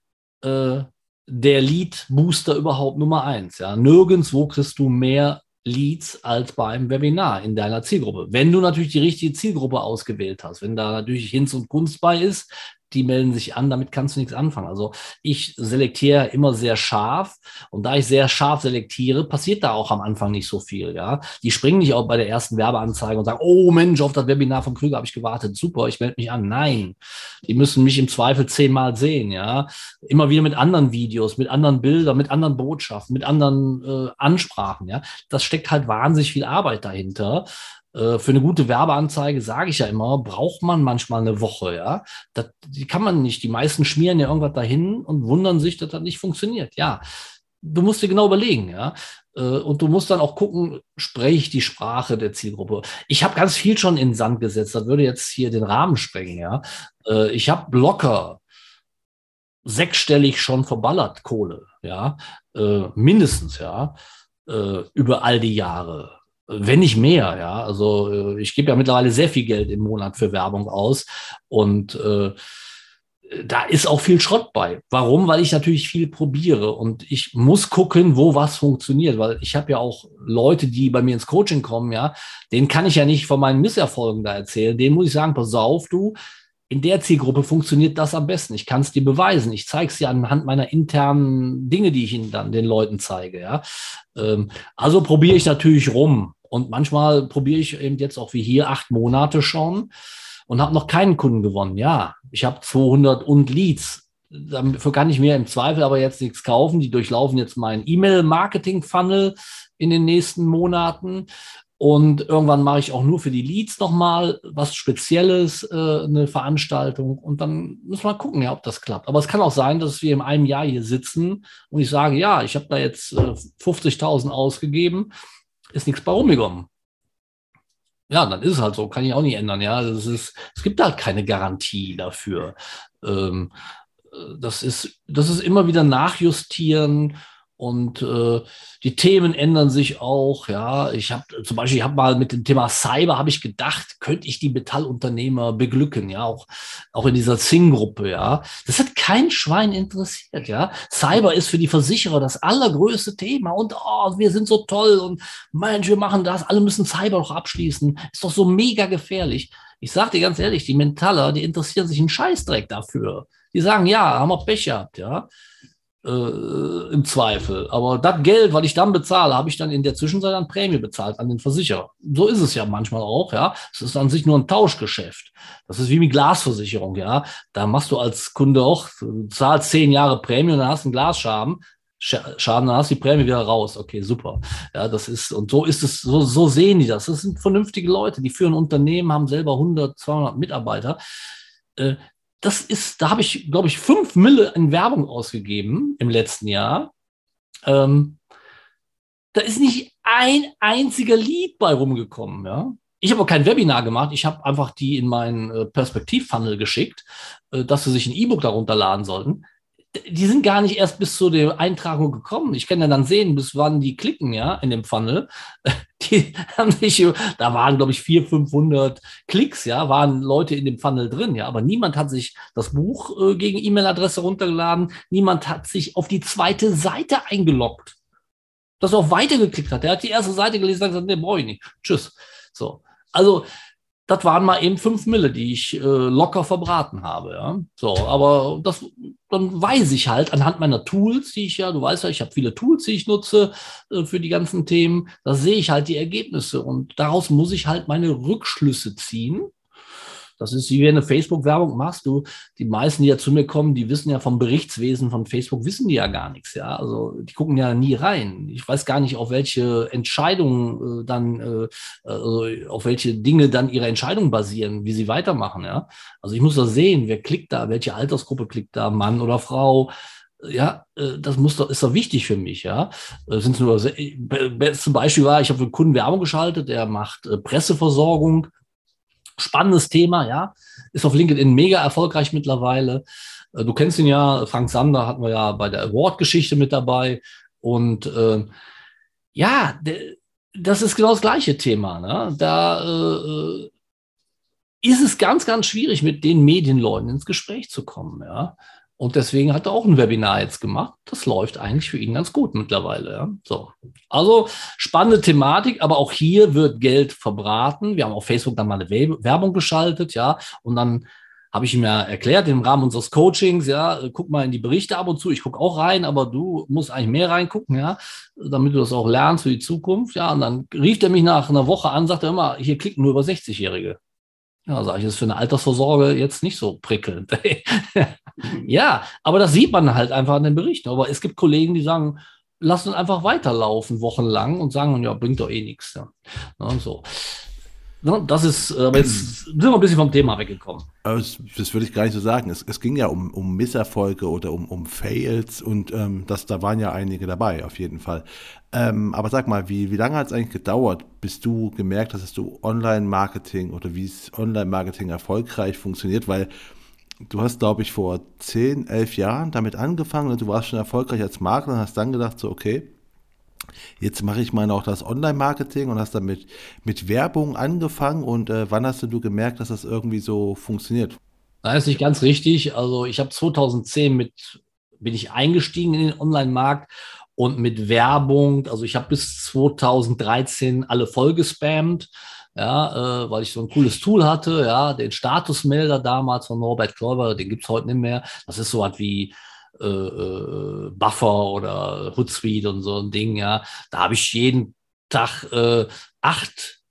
äh, der Lead-Booster überhaupt Nummer eins. Ja. Nirgendwo kriegst du mehr Leads als bei einem Webinar in deiner Zielgruppe. Wenn du natürlich die richtige Zielgruppe ausgewählt hast, wenn da natürlich Hinz und Kunst bei ist, die melden sich an, damit kannst du nichts anfangen. Also ich selektiere immer sehr scharf und da ich sehr scharf selektiere, passiert da auch am Anfang nicht so viel. Ja, die springen nicht auch bei der ersten Werbeanzeige und sagen, oh Mensch, auf das Webinar von Krüger habe ich gewartet, super, ich melde mich an. Nein, die müssen mich im Zweifel zehnmal sehen. Ja, immer wieder mit anderen Videos, mit anderen Bildern, mit anderen Botschaften, mit anderen äh, Ansprachen. Ja, das steckt halt wahnsinnig viel Arbeit dahinter. Äh, für eine gute Werbeanzeige, sage ich ja immer, braucht man manchmal eine Woche, ja. Das, die kann man nicht. Die meisten schmieren ja irgendwas dahin und wundern sich, dass das nicht funktioniert. Ja, du musst dir genau überlegen, ja. Äh, und du musst dann auch gucken, spreche ich die Sprache der Zielgruppe. Ich habe ganz viel schon in Sand gesetzt. Das würde jetzt hier den Rahmen sprengen, ja. Äh, ich habe locker sechsstellig schon verballert Kohle, ja, mindestens, ja, über all die Jahre wenn nicht mehr, ja. Also äh, ich gebe ja mittlerweile sehr viel Geld im Monat für Werbung aus und äh, da ist auch viel Schrott bei. Warum? Weil ich natürlich viel probiere und ich muss gucken, wo was funktioniert, weil ich habe ja auch Leute, die bei mir ins Coaching kommen, ja, denen kann ich ja nicht von meinen Misserfolgen da erzählen. Denen muss ich sagen, pass auf, du, in der Zielgruppe funktioniert das am besten. Ich kann es dir beweisen. Ich zeige es dir anhand meiner internen Dinge, die ich ihnen dann den Leuten zeige. Ja? Ähm, also probiere ich natürlich rum. Und manchmal probiere ich eben jetzt auch wie hier acht Monate schon und habe noch keinen Kunden gewonnen. Ja, ich habe 200 und Leads. Dafür kann ich mir im Zweifel aber jetzt nichts kaufen. Die durchlaufen jetzt meinen E-Mail-Marketing-Funnel in den nächsten Monaten. Und irgendwann mache ich auch nur für die Leads nochmal was Spezielles, äh, eine Veranstaltung. Und dann müssen wir gucken, ja, ob das klappt. Aber es kann auch sein, dass wir in einem Jahr hier sitzen und ich sage, ja, ich habe da jetzt äh, 50.000 ausgegeben, ist nichts bei rumgekommen. Ja, dann ist es halt so, kann ich auch nicht ändern. Ja, es, ist, es gibt halt keine Garantie dafür. Ähm, äh, das ist, das ist immer wieder nachjustieren und äh, die Themen ändern sich auch. Ja, ich habe zum Beispiel, ich habe mal mit dem Thema Cyber habe ich gedacht, könnte ich die Metallunternehmer beglücken, ja, auch auch in dieser Zing-Gruppe, ja. Das hat kein Schwein interessiert, ja. Cyber ist für die Versicherer das allergrößte Thema und oh, wir sind so toll und Mensch, wir machen das, alle müssen Cyber noch abschließen. Ist doch so mega gefährlich. Ich sage dir ganz ehrlich, die Mentaller, die interessieren sich einen Scheißdreck dafür. Die sagen, ja, haben wir Pech gehabt, ja äh, im Zweifel. Aber das Geld, was ich dann bezahle, habe ich dann in der Zwischenzeit an Prämie bezahlt, an den Versicherer. So ist es ja manchmal auch, ja. Es ist an sich nur ein Tauschgeschäft. Das ist wie mit Glasversicherung, ja. Da machst du als Kunde auch, du zahlst zehn Jahre Prämie und dann hast du einen Glasschaden. Schaden, dann hast du die Prämie wieder raus. Okay, super. Ja, das ist, und so ist es, so, so sehen die das. Das sind vernünftige Leute, die führen Unternehmen, haben selber 100, 200 Mitarbeiter. Äh, das ist, da habe ich, glaube ich, fünf Mille in Werbung ausgegeben im letzten Jahr. Ähm, da ist nicht ein einziger Lied bei rumgekommen, ja. Ich habe auch kein Webinar gemacht. Ich habe einfach die in meinen äh, Perspektiv-Funnel geschickt, äh, dass sie sich ein E-Book darunter laden sollten die sind gar nicht erst bis zu der Eintragung gekommen. Ich kann ja dann sehen, bis wann die klicken, ja, in dem Funnel. Die haben sich, da waren, glaube ich, 400, 500 Klicks, ja, waren Leute in dem Funnel drin, ja, aber niemand hat sich das Buch äh, gegen E-Mail-Adresse runtergeladen. Niemand hat sich auf die zweite Seite eingeloggt. dass er auch weitergeklickt hat. Der hat die erste Seite gelesen und gesagt, nee, brauche ich nicht. Tschüss. So. Also, das waren mal eben fünf Mille, die ich äh, locker verbraten habe. Ja? So, aber das, dann weiß ich halt anhand meiner Tools, die ich ja, du weißt ja, ich habe viele Tools, die ich nutze äh, für die ganzen Themen, da sehe ich halt die Ergebnisse und daraus muss ich halt meine Rückschlüsse ziehen das ist wie wenn du eine Facebook-Werbung machst. Du, die meisten, die ja zu mir kommen, die wissen ja vom Berichtswesen von Facebook, wissen die ja gar nichts. Ja, also die gucken ja nie rein. Ich weiß gar nicht, auf welche Entscheidungen äh, dann, äh, also auf welche Dinge dann ihre Entscheidungen basieren, wie sie weitermachen. Ja, also ich muss das sehen. Wer klickt da? Welche Altersgruppe klickt da? Mann oder Frau? ja, äh, das muss doch, ist doch wichtig für mich, ja. Äh, Sind nur, zum Beispiel war, ich habe für einen Kunden Werbung geschaltet, der macht Presseversorgung Spannendes Thema, ja. Ist auf LinkedIn mega erfolgreich mittlerweile. Äh, du kennst ihn ja, Frank Sander hatten wir ja bei der Award-Geschichte mit dabei. Und äh, ja, das ist genau das gleiche Thema. Ne? Da äh, ist es ganz, ganz schwierig, mit den Medienleuten ins Gespräch zu kommen. Ja? Und deswegen hat er auch ein Webinar jetzt gemacht. Das läuft eigentlich für ihn ganz gut mittlerweile. Ja. So. Also spannende Thematik, aber auch hier wird Geld verbraten. Wir haben auf Facebook dann mal eine Werbung geschaltet, ja, und dann habe ich ihm ja erklärt im Rahmen unseres Coachings, ja, guck mal in die Berichte ab und zu. Ich gucke auch rein, aber du musst eigentlich mehr reingucken, ja, damit du das auch lernst für die Zukunft, ja. Und dann rief er mich nach einer Woche an, sagte immer, hier klicken nur über 60-Jährige. Ja, sage ich, ist für eine Altersvorsorge jetzt nicht so prickelnd. ja, aber das sieht man halt einfach an den Berichten. Aber es gibt Kollegen, die sagen, lass uns einfach weiterlaufen wochenlang und sagen, ja, bringt doch eh nichts. Ja. Und so. Das ist, aber jetzt sind wir ein bisschen vom Thema weggekommen. Das, das würde ich gar nicht so sagen. Es, es ging ja um, um Misserfolge oder um, um Fails und ähm, das, da waren ja einige dabei, auf jeden Fall. Ähm, aber sag mal, wie, wie lange hat es eigentlich gedauert, bis du gemerkt hast, dass du Online-Marketing oder wie es Online-Marketing erfolgreich funktioniert? Weil du hast, glaube ich, vor 10, 11 Jahren damit angefangen und du warst schon erfolgreich als Makler und hast dann gedacht, so, okay, Jetzt mache ich mal noch das Online-Marketing und hast damit mit Werbung angefangen. Und äh, wann hast du gemerkt, dass das irgendwie so funktioniert? Das ist nicht ganz richtig. Also ich habe 2010 mit, bin ich eingestiegen in den Online-Markt und mit Werbung, also ich habe bis 2013 alle voll gespammt, ja, äh, weil ich so ein cooles Tool hatte, ja, den Statusmelder damals von Norbert Kläuber, den gibt es heute nicht mehr. Das ist so was wie äh, äh, Buffer oder Hootsuite und so ein Ding, ja. Da habe ich jeden Tag äh, acht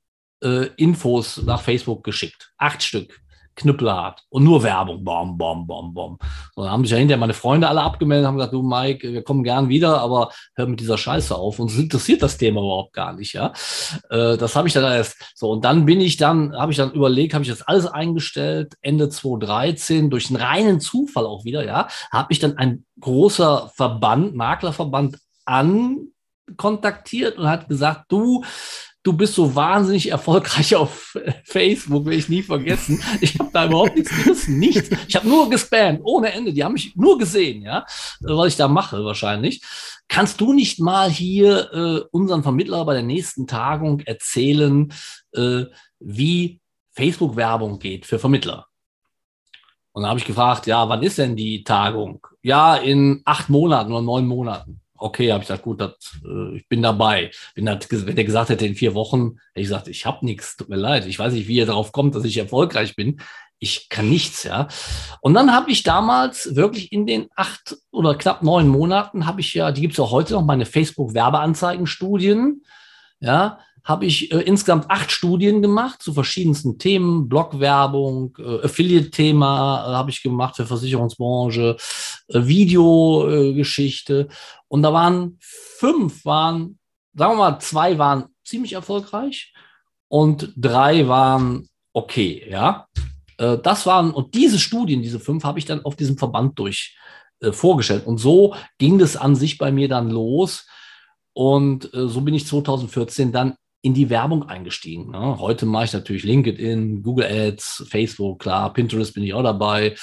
äh, Infos nach Facebook geschickt. Acht Stück. Knüppelhart und nur Werbung, bom, bom, bom, bom. Und dann haben sich ja hinterher meine Freunde alle abgemeldet, haben gesagt, du Mike, wir kommen gern wieder, aber hör mit dieser Scheiße auf. Uns interessiert das Thema überhaupt gar nicht, ja. Äh, das habe ich dann erst so und dann bin ich dann, habe ich dann überlegt, habe ich das alles eingestellt Ende 2013 durch einen reinen Zufall auch wieder, ja, habe ich dann ein großer Verband, Maklerverband an kontaktiert und hat gesagt, du, du bist so wahnsinnig erfolgreich auf Facebook, will ich nie vergessen. Ich habe da überhaupt nichts gerissen, nichts. Ich habe nur gespammt, ohne Ende. Die haben mich nur gesehen, ja, was ich da mache wahrscheinlich. Kannst du nicht mal hier äh, unseren Vermittler bei der nächsten Tagung erzählen, äh, wie Facebook-Werbung geht für Vermittler? Und dann habe ich gefragt, ja, wann ist denn die Tagung? Ja, in acht Monaten oder neun Monaten okay, habe ich gesagt, gut, das, äh, ich bin dabei. Wenn, das, wenn er gesagt hätte in vier Wochen, hätte ich gesagt, ich habe nichts, tut mir leid. Ich weiß nicht, wie er darauf kommt, dass ich erfolgreich bin. Ich kann nichts, ja. Und dann habe ich damals wirklich in den acht oder knapp neun Monaten, habe ich ja, die gibt es auch heute noch, meine Facebook-Werbeanzeigen-Studien, ja, habe ich äh, insgesamt acht Studien gemacht zu verschiedensten Themen, Blogwerbung, äh, Affiliate-Thema äh, habe ich gemacht für Versicherungsbranche, äh, Videogeschichte. und da waren fünf, waren, sagen wir mal, zwei waren ziemlich erfolgreich und drei waren okay, ja. Äh, das waren, und diese Studien, diese fünf, habe ich dann auf diesem Verband durch äh, vorgestellt. Und so ging das an sich bei mir dann los. Und äh, so bin ich 2014 dann in die Werbung eingestiegen. Ne? Heute mache ich natürlich LinkedIn, Google Ads, Facebook, klar, Pinterest bin ich auch dabei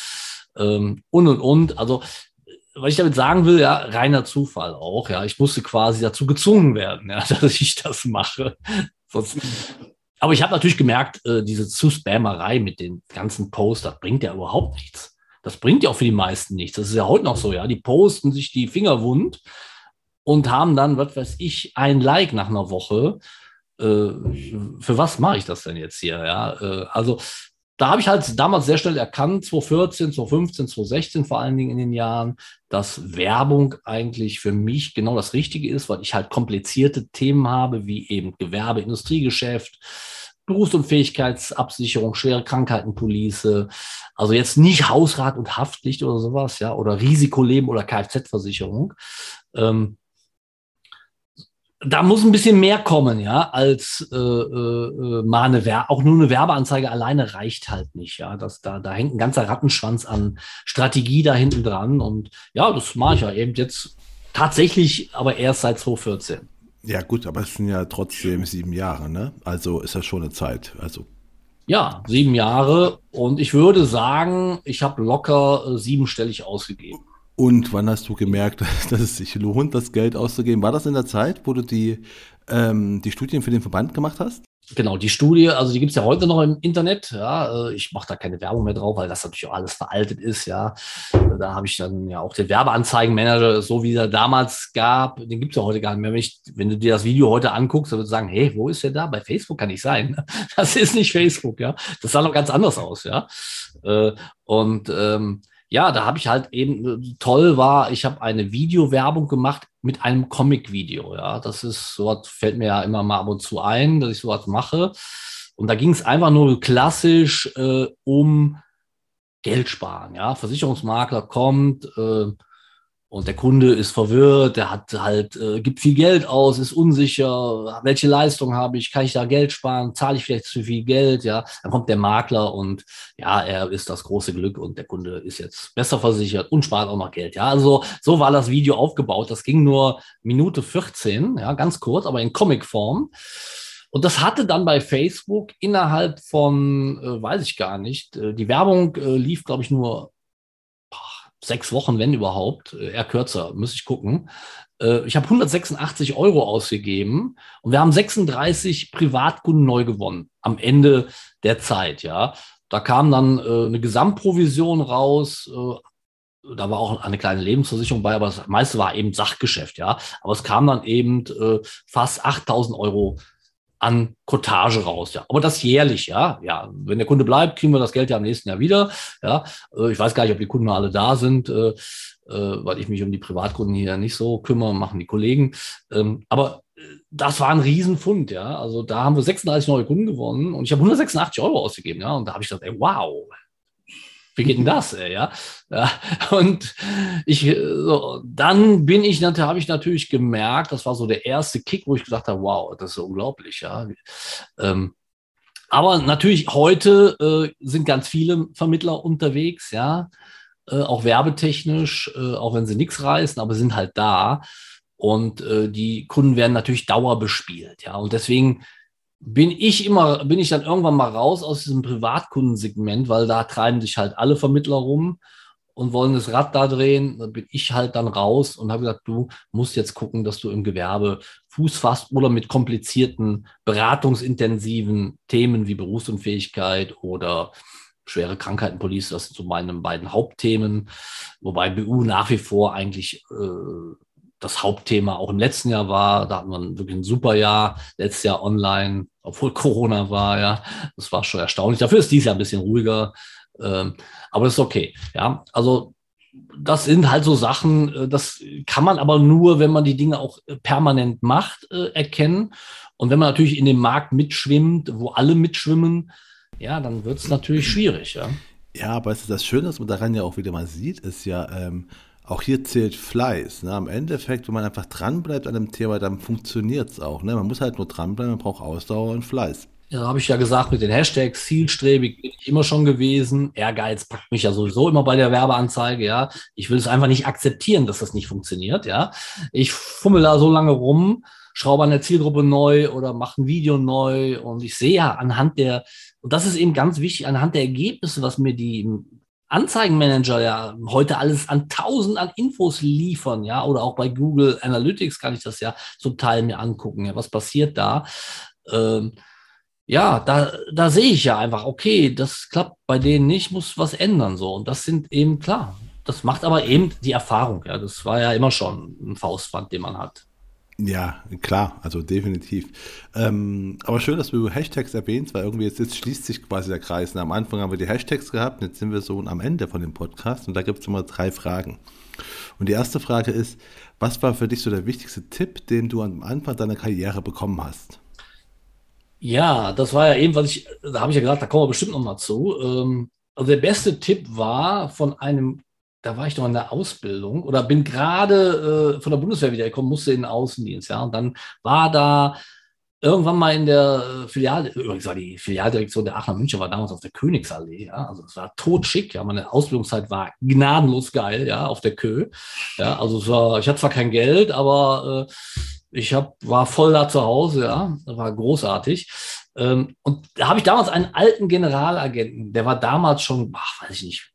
ähm, und und und. Also was ich damit sagen will, ja, reiner Zufall auch. Ja, ich musste quasi dazu gezwungen werden, ja, dass ich das mache. Sonst, aber ich habe natürlich gemerkt, äh, diese Zu-Spammerei mit den ganzen Posts, das bringt ja überhaupt nichts. Das bringt ja auch für die meisten nichts. Das ist ja heute noch so, ja. Die posten sich die Finger wund und haben dann, was weiß ich, ein Like nach einer Woche. Äh, für was mache ich das denn jetzt hier? Ja, äh, also da habe ich halt damals sehr schnell erkannt, 2014, 2015, 2016 vor allen Dingen in den Jahren, dass Werbung eigentlich für mich genau das Richtige ist, weil ich halt komplizierte Themen habe, wie eben Gewerbe, Industriegeschäft, Berufsunfähigkeitsabsicherung, schwere Krankheitenpolice, also jetzt nicht Hausrat und Haftpflicht oder sowas, ja, oder Risikoleben oder Kfz-Versicherung. Ähm, da muss ein bisschen mehr kommen, ja, als äh, äh, mal eine Wer auch nur eine Werbeanzeige alleine reicht halt nicht, ja. Das, da, da hängt ein ganzer Rattenschwanz an Strategie da hinten dran. Und ja, das mache ich ja eben jetzt tatsächlich, aber erst seit 2014. Ja, gut, aber es sind ja trotzdem sieben Jahre, ne? Also ist das schon eine Zeit. Also. Ja, sieben Jahre. Und ich würde sagen, ich habe locker äh, siebenstellig ausgegeben. Und wann hast du gemerkt, dass es sich lohnt, das Geld auszugeben? War das in der Zeit, wo du die, ähm, die Studien für den Verband gemacht hast? Genau, die Studie, also die gibt es ja heute noch im Internet. Ja, äh, ich mache da keine Werbung mehr drauf, weil das natürlich auch alles veraltet ist. Ja, da habe ich dann ja auch den Werbeanzeigenmanager, so wie er damals gab, den gibt es ja heute gar nicht mehr. Wenn, ich, wenn, du dir das Video heute anguckst, dann würdest du sagen, hey, wo ist der da? Bei Facebook kann ich sein. Das ist nicht Facebook, ja. Das sah noch ganz anders aus, ja. Äh, und ähm, ja, da habe ich halt eben toll war, ich habe eine Videowerbung gemacht mit einem Comic-Video. Ja, das ist sowas fällt mir ja immer mal ab und zu ein, dass ich sowas mache. Und da ging es einfach nur klassisch äh, um Geld sparen. Ja, Versicherungsmakler kommt, äh, und der Kunde ist verwirrt, der hat halt, äh, gibt viel Geld aus, ist unsicher, welche Leistung habe ich, kann ich da Geld sparen, zahle ich vielleicht zu viel Geld, ja. Dann kommt der Makler und ja, er ist das große Glück und der Kunde ist jetzt besser versichert und spart auch noch Geld, ja. Also so war das Video aufgebaut. Das ging nur Minute 14, ja, ganz kurz, aber in Comicform. Und das hatte dann bei Facebook innerhalb von, äh, weiß ich gar nicht, äh, die Werbung äh, lief, glaube ich, nur sechs Wochen, wenn überhaupt, äh, eher kürzer, muss ich gucken. Äh, ich habe 186 Euro ausgegeben und wir haben 36 Privatkunden neu gewonnen am Ende der Zeit, ja. Da kam dann äh, eine Gesamtprovision raus. da war auch eine kleine Lebensversicherung bei, aber das meiste war eben Sachgeschäft, ja. Aber es kam dann eben fast 8000 Euro an Cottage raus, ja. Aber das jährlich, ja. Ja, wenn der Kunde bleibt, kriegen wir das Geld ja im nächsten Jahr wieder, ja. Äh, ich weiß gar nicht, ob die Kunden alle da sind, äh, äh, weil ich mich um die Privatkunden hier nicht so kümmere, machen die Kollegen. Ähm, aber das war ein Riesenfund, ja. Also da haben wir 36 neue Kunden gewonnen und ich habe 186 Euro ausgegeben, ja. Und da habe ich gedacht, ey, wow, wie geht denn das, ey, ja? ja und ich, so, dann bin ich, habe ich natürlich gemerkt, das war so der erste Kick, wo ich gesagt habe, wow, das ist unglaublich, ja. Ähm, aber natürlich heute äh, sind ganz viele Vermittler unterwegs, ja, äh, auch werbetechnisch, äh, auch wenn sie nichts reißen, aber sind halt da. Und äh, die Kunden werden natürlich dauerbespielt, ja. Und deswegen bin ich immer, bin ich dann irgendwann mal raus aus diesem Privatkundensegment, weil da treiben sich halt alle Vermittler rum und wollen das Rad da drehen. Da bin ich halt dann raus und habe gesagt, du musst jetzt gucken, dass du im Gewerbe Fuß fasst oder mit komplizierten, beratungsintensiven Themen wie Berufsunfähigkeit oder schwere Krankheitenpolice, das sind so meine beiden Hauptthemen, wobei BU nach wie vor eigentlich äh, das Hauptthema auch im letzten Jahr war. Da hatten wir wirklich ein super Jahr. Letztes Jahr online, obwohl Corona war, ja. Das war schon erstaunlich. Dafür ist dieses Jahr ein bisschen ruhiger. Ähm, aber das ist okay. Ja, also das sind halt so Sachen, äh, das kann man aber nur, wenn man die Dinge auch äh, permanent macht, äh, erkennen. Und wenn man natürlich in dem Markt mitschwimmt, wo alle mitschwimmen, ja, dann wird es natürlich schwierig. Ja. ja, aber es ist das Schöne, was man daran ja auch wieder mal sieht, ist ja, ähm, auch hier zählt Fleiß. Ne? Am Endeffekt, wenn man einfach dranbleibt an dem Thema, dann funktioniert es auch. Ne? Man muss halt nur dranbleiben, man braucht Ausdauer und Fleiß. Ja, habe ich ja gesagt, mit den Hashtags zielstrebig bin ich immer schon gewesen. Ehrgeiz packt mich ja sowieso immer bei der Werbeanzeige, ja. Ich will es einfach nicht akzeptieren, dass das nicht funktioniert, ja. Ich fummel da so lange rum, schraube an der Zielgruppe neu oder mache ein Video neu und ich sehe ja anhand der, und das ist eben ganz wichtig, anhand der Ergebnisse, was mir die Anzeigenmanager ja heute alles an tausend an Infos liefern, ja, oder auch bei Google Analytics kann ich das ja zum Teil mir angucken, ja, was passiert da. Ähm, ja, da, da sehe ich ja einfach, okay, das klappt bei denen nicht, muss was ändern so. Und das sind eben klar. Das macht aber eben die Erfahrung. Ja, das war ja immer schon ein Faustpfand, den man hat. Ja, klar, also definitiv. Ähm, aber schön, dass du Hashtags erwähnst, weil irgendwie jetzt, jetzt schließt sich quasi der Kreis. Und am Anfang haben wir die Hashtags gehabt, jetzt sind wir so am Ende von dem Podcast und da gibt es immer drei Fragen. Und die erste Frage ist, was war für dich so der wichtigste Tipp, den du am Anfang deiner Karriere bekommen hast? Ja, das war ja eben, was ich, da habe ich ja gesagt, da kommen wir bestimmt noch mal zu. Ähm, also der beste Tipp war von einem da war ich noch in der Ausbildung oder bin gerade äh, von der Bundeswehr wiedergekommen, musste in den Außendienst, ja. Und dann war da irgendwann mal in der Filial, übrigens war die Filialdirektion der Aachener München war damals auf der Königsallee, ja. Also es war totschick, ja. Meine Ausbildungszeit war gnadenlos geil, ja, auf der Kö. Ja, also es war, ich hatte zwar kein Geld, aber äh, ich hab, war voll da zu Hause, ja. War großartig. Ähm, und da habe ich damals einen alten Generalagenten, der war damals schon, ach, weiß ich nicht,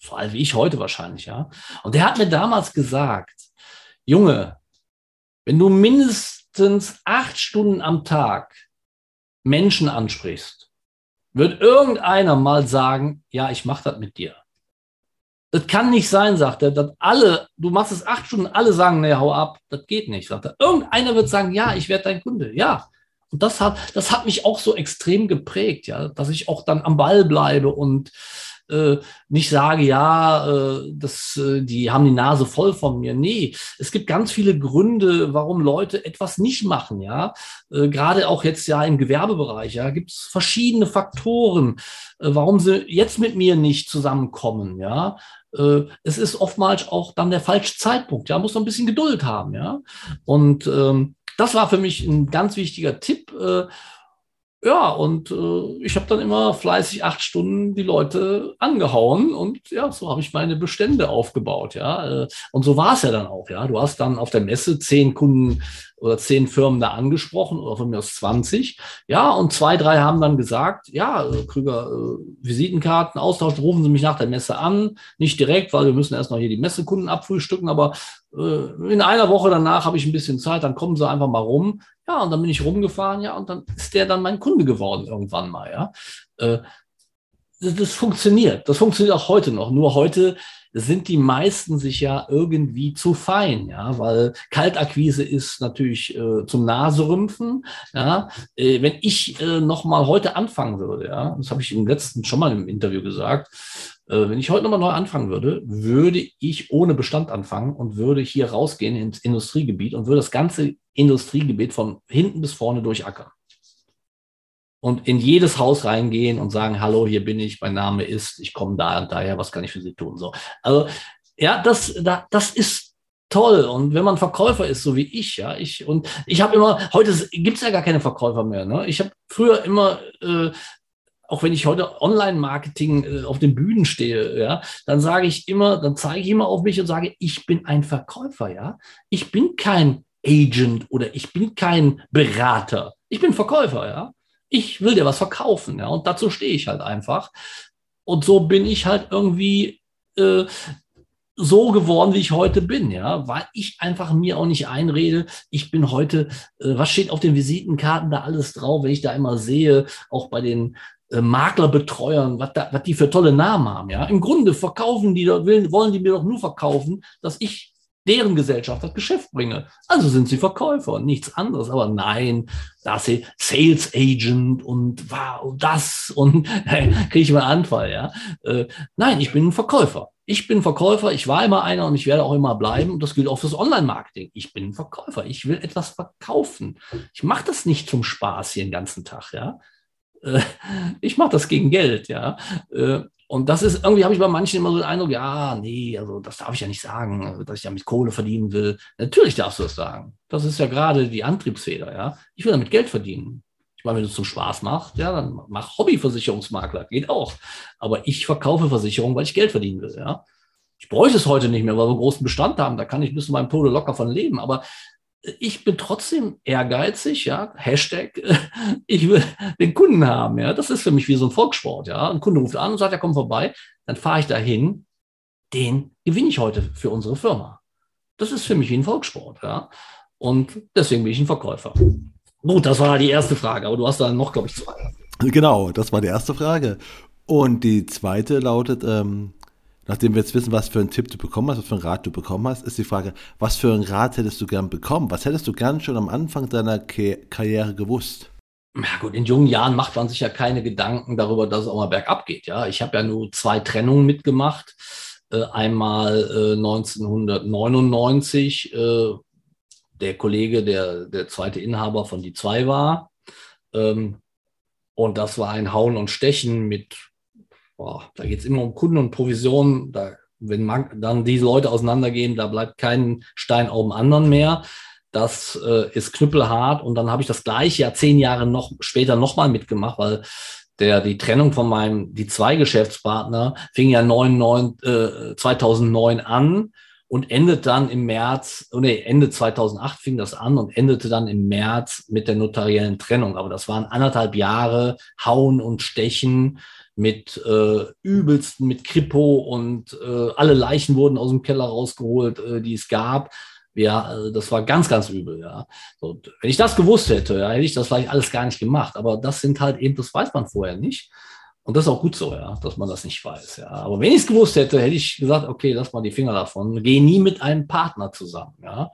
so alt wie ich heute wahrscheinlich, ja. Und der hat mir damals gesagt, Junge, wenn du mindestens acht Stunden am Tag Menschen ansprichst, wird irgendeiner mal sagen, ja, ich mache das mit dir. Das kann nicht sein, sagt er, dass alle, du machst es acht Stunden, alle sagen, nee, hau ab, das geht nicht, sagt er. Irgendeiner wird sagen, ja, ich werde dein Kunde, ja. Und das hat, das hat mich auch so extrem geprägt, ja, dass ich auch dann am Ball bleibe und äh, nicht sage, ja, äh, das, äh, die haben die Nase voll von mir. Nee, es gibt ganz viele Gründe, warum Leute etwas nicht machen, ja. Äh, gerade auch jetzt ja im Gewerbebereich, ja, gibt es verschiedene Faktoren, äh, warum sie jetzt mit mir nicht zusammenkommen, ja. Äh, es ist oftmals auch dann der falsche Zeitpunkt, ja, muss man ein bisschen Geduld haben, ja. Und ähm, das war für mich ein ganz wichtiger Tipp. Äh, ja, und äh, ich habe dann immer fleißig acht Stunden die Leute angehauen und ja, so habe ich meine Bestände aufgebaut, ja. Äh, und so war es ja dann auch, ja. Du hast dann auf der Messe zehn Kunden oder zehn Firmen da angesprochen oder von mir aus 20. Ja, und zwei, drei haben dann gesagt, ja, äh, Krüger, äh, Visitenkarten austauschen, rufen Sie mich nach der Messe an. Nicht direkt, weil wir müssen erst noch hier die Messekunden abfrühstücken, aber äh, in einer Woche danach habe ich ein bisschen Zeit, dann kommen Sie einfach mal rum. Ja, und dann bin ich rumgefahren, ja, und dann ist der dann mein Kunde geworden irgendwann mal, ja. Äh, das, das funktioniert. Das funktioniert auch heute noch. Nur heute sind die meisten sich ja irgendwie zu fein, ja, weil Kaltakquise ist natürlich äh, zum Naserümpfen, ja. Äh, wenn ich äh, noch mal heute anfangen würde, ja, das habe ich im letzten schon mal im Interview gesagt, äh, wenn ich heute nochmal neu anfangen würde, würde ich ohne Bestand anfangen und würde hier rausgehen ins Industriegebiet und würde das ganze Industriegebiet von hinten bis vorne durchackern. Und in jedes Haus reingehen und sagen, hallo, hier bin ich, mein Name ist, ich komme da und daher, was kann ich für Sie tun? So. Also, ja, das, da, das ist toll. Und wenn man Verkäufer ist, so wie ich, ja, ich, und ich habe immer, heute gibt es ja gar keine Verkäufer mehr. Ne? Ich habe früher immer äh, auch wenn ich heute Online-Marketing äh, auf den Bühnen stehe, ja, dann sage ich immer, dann zeige ich immer auf mich und sage, ich bin ein Verkäufer, ja. Ich bin kein Agent oder ich bin kein Berater. Ich bin Verkäufer, ja. Ich will dir was verkaufen, ja. Und dazu stehe ich halt einfach. Und so bin ich halt irgendwie äh, so geworden, wie ich heute bin, ja, weil ich einfach mir auch nicht einrede, ich bin heute, äh, was steht auf den Visitenkarten da alles drauf, wenn ich da immer sehe, auch bei den äh, Maklerbetreuern, was, was die für tolle Namen haben. Ja? Im Grunde verkaufen die, wollen die mir doch nur verkaufen, dass ich deren Gesellschaft das Geschäft bringe. Also sind sie Verkäufer und nichts anderes. Aber nein, da ist sie Sales Agent und wow, das und kriege ich mal Anfall. Ja? Äh, nein, ich bin ein Verkäufer. Ich bin Verkäufer, ich war immer einer und ich werde auch immer bleiben. Und das gilt auch fürs Online-Marketing. Ich bin ein Verkäufer. Ich will etwas verkaufen. Ich mache das nicht zum Spaß hier den ganzen Tag. Ja? Äh, ich mache das gegen Geld, ja. Äh, und das ist, irgendwie habe ich bei manchen immer so den Eindruck, ja, nee, also das darf ich ja nicht sagen, also, dass ich damit Kohle verdienen will. Natürlich darfst du das sagen. Das ist ja gerade die Antriebsfeder, ja. Ich will damit Geld verdienen. Ich meine, wenn du es zum Spaß machst, ja, dann mach Hobbyversicherungsmakler, geht auch. Aber ich verkaufe Versicherungen, weil ich Geld verdienen will, ja. Ich bräuchte es heute nicht mehr, weil wir einen großen Bestand haben. Da kann ich bis zu meinem Tode locker von leben. Aber ich bin trotzdem ehrgeizig, ja, Hashtag, ich will den Kunden haben, ja, das ist für mich wie so ein Volkssport, ja, ein Kunde ruft an und sagt, ja, komm vorbei, dann fahre ich dahin, den gewinne ich heute für unsere Firma. Das ist für mich wie ein Volkssport, ja, und deswegen bin ich ein Verkäufer. Gut, das war die erste Frage, aber du hast dann noch, glaube ich, zwei. Genau, das war die erste Frage. Und die zweite lautet, ähm, nachdem wir jetzt wissen, was für einen Tipp du bekommen hast, was für einen Rat du bekommen hast, ist die Frage, was für einen Rat hättest du gern bekommen? Was hättest du gern schon am Anfang deiner Ke Karriere gewusst? Ja gut, in jungen Jahren macht man sich ja keine Gedanken darüber, dass es auch mal bergab geht. Ja, ich habe ja nur zwei Trennungen mitgemacht. Äh, einmal äh, 1999, äh, der Kollege, der der zweite Inhaber von die zwei war. Ähm, und das war ein Hauen und Stechen mit, boah, da geht es immer um Kunden und Provisionen. Da, wenn man, dann diese Leute auseinandergehen, da bleibt kein Stein auf dem anderen mehr. Das äh, ist knüppelhart. Und dann habe ich das gleiche Jahr, zehn Jahre noch später nochmal mitgemacht, weil der, die Trennung von meinem, die zwei Geschäftspartner fing ja 99, äh, 2009 an und endet dann im März, oh nee, Ende 2008 fing das an und endete dann im März mit der notariellen Trennung. Aber das waren anderthalb Jahre Hauen und Stechen mit äh, übelsten, mit Kripo und äh, alle Leichen wurden aus dem Keller rausgeholt, äh, die es gab. Ja, äh, das war ganz, ganz übel, ja. So, wenn ich das gewusst hätte, ja, hätte ich das vielleicht alles gar nicht gemacht. Aber das sind halt eben, das weiß man vorher nicht. Und das ist auch gut so, ja, dass man das nicht weiß. Ja. Aber wenn ich es gewusst hätte, hätte ich gesagt, okay, lass mal die Finger davon. Geh nie mit einem Partner zusammen. Ja.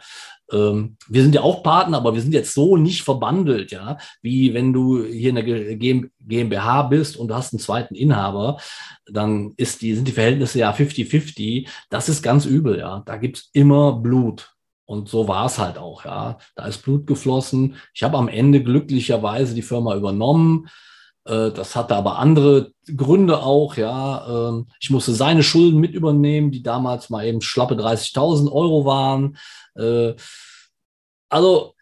Ähm, wir sind ja auch Partner, aber wir sind jetzt so nicht verbandelt, ja, wie wenn du hier in der GmbH bist und du hast einen zweiten Inhaber, dann ist die, sind die Verhältnisse ja 50-50. Das ist ganz übel, ja. Da gibt's immer Blut. Und so war es halt auch, ja. Da ist Blut geflossen. Ich habe am Ende glücklicherweise die Firma übernommen. Äh, das hatte aber andere Gründe auch, ja. Ähm, ich musste seine Schulden mit übernehmen, die damals mal eben schlappe 30.000 Euro waren. Äh, also,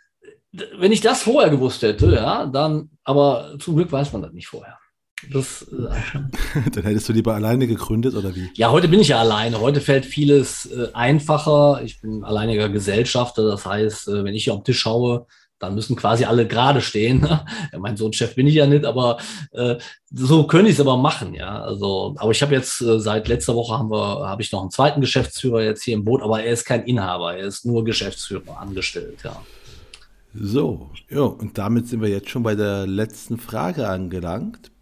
wenn ich das vorher gewusst hätte, ja, dann, aber zum Glück weiß man das nicht vorher. Das, äh, Dann hättest du lieber alleine gegründet oder wie? Ja, heute bin ich ja alleine. Heute fällt vieles äh, einfacher. Ich bin alleiniger Gesellschafter. Das heißt, äh, wenn ich hier auf den Tisch schaue, dann müssen quasi alle gerade stehen. Ja, mein Sohn Chef bin ich ja nicht, aber äh, so könnte ich es aber machen, ja. Also, aber ich habe jetzt äh, seit letzter Woche haben wir, habe ich noch einen zweiten Geschäftsführer jetzt hier im Boot, aber er ist kein Inhaber, er ist nur Geschäftsführer angestellt, ja. So, ja, und damit sind wir jetzt schon bei der letzten Frage angelangt.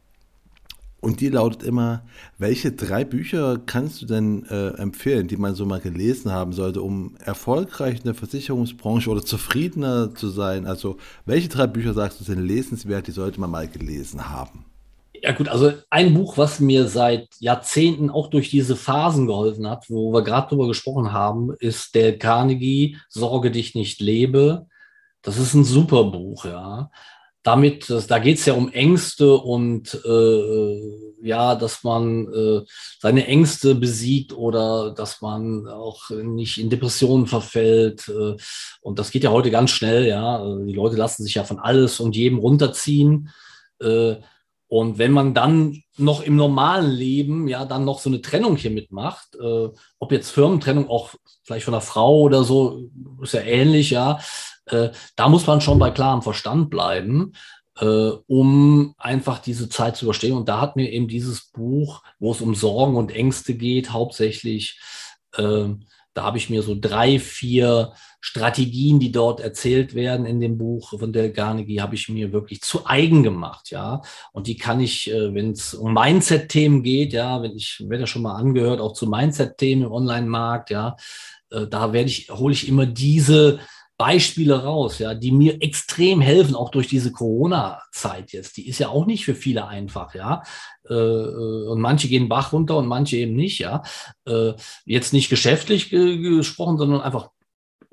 Und die lautet immer, welche drei Bücher kannst du denn äh, empfehlen, die man so mal gelesen haben sollte, um erfolgreich in der Versicherungsbranche oder zufriedener zu sein? Also welche drei Bücher sagst du sind lesenswert, die sollte man mal gelesen haben? Ja gut, also ein Buch, was mir seit Jahrzehnten auch durch diese Phasen geholfen hat, wo wir gerade drüber gesprochen haben, ist der Carnegie Sorge dich nicht lebe. Das ist ein super Buch, ja damit, da geht es ja um Ängste und äh, ja, dass man äh, seine Ängste besiegt oder dass man auch nicht in Depressionen verfällt. Äh, und das geht ja heute ganz schnell, ja. Die Leute lassen sich ja von alles und jedem runterziehen. Äh, und wenn man dann noch im normalen Leben ja dann noch so eine Trennung hier mitmacht, äh, ob jetzt Firmentrennung auch vielleicht von einer Frau oder so, ist ja ähnlich, ja, äh, da muss man schon bei klarem Verstand bleiben, äh, um einfach diese Zeit zu überstehen. Und da hat mir eben dieses Buch, wo es um Sorgen und Ängste geht, hauptsächlich, äh, da habe ich mir so drei, vier Strategien, die dort erzählt werden in dem Buch von Del Carnegie, habe ich mir wirklich zu eigen gemacht, ja. Und die kann ich, äh, wenn es um Mindset-Themen geht, ja, wenn ich werde ja schon mal angehört, auch zu Mindset-Themen im Online-Markt, ja, äh, da werde ich, hole ich immer diese Beispiele raus, ja, die mir extrem helfen, auch durch diese Corona-Zeit jetzt. Die ist ja auch nicht für viele einfach, ja. Äh, äh, und manche gehen Bach runter und manche eben nicht, ja. Äh, jetzt nicht geschäftlich gesprochen, sondern einfach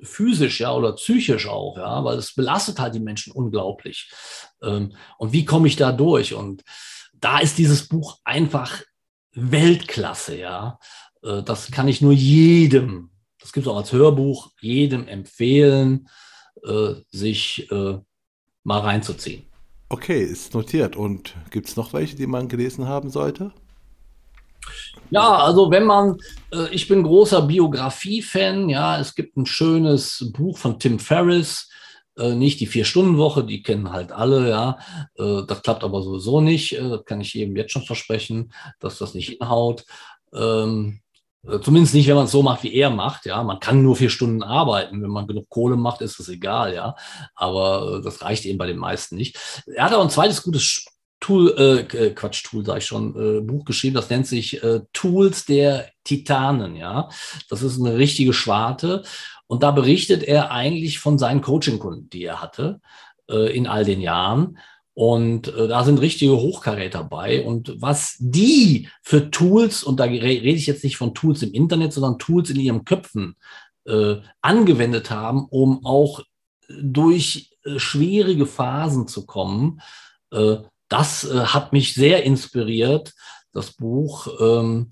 physisch, ja, oder psychisch auch, ja, weil es belastet halt die Menschen unglaublich. Ähm, und wie komme ich da durch? Und da ist dieses Buch einfach Weltklasse, ja. Das kann ich nur jedem das gibt es auch als Hörbuch, jedem empfehlen, äh, sich äh, mal reinzuziehen. Okay, ist notiert. Und gibt es noch welche, die man gelesen haben sollte? Ja, also wenn man, äh, ich bin großer Biografie-Fan, ja, es gibt ein schönes Buch von Tim Ferriss, äh, nicht die Vier-Stunden-Woche, die kennen halt alle, ja. Äh, das klappt aber sowieso nicht, äh, das kann ich jedem jetzt schon versprechen, dass das nicht hinhaut. Ähm, Äh, zumindest nicht, wenn man es so macht, wie er macht. Ja, man kann nur vier Stunden arbeiten. Wenn man genug Kohle macht, ist das egal. Ja, aber äh, das reicht eben bei den meisten nicht. Er hat auch ein zweites gutes Tool, äh, äh Quatsch, Tool, sage ich schon, äh, Buch geschrieben. Das nennt sich äh, Tools der Titanen. Ja, das ist eine richtige Schwarte. Und da berichtet er eigentlich von seinen Coaching-Kunden, die er hatte äh, in all den Jahren. Und äh, da sind richtige Hochkaräter bei. Und was die für Tools, und da rede ich jetzt nicht von Tools im Internet, sondern Tools in ihren Köpfen äh, angewendet haben, um auch durch äh, schwierige Phasen zu kommen, äh, das äh, hat mich sehr inspiriert, das Buch. Ähm,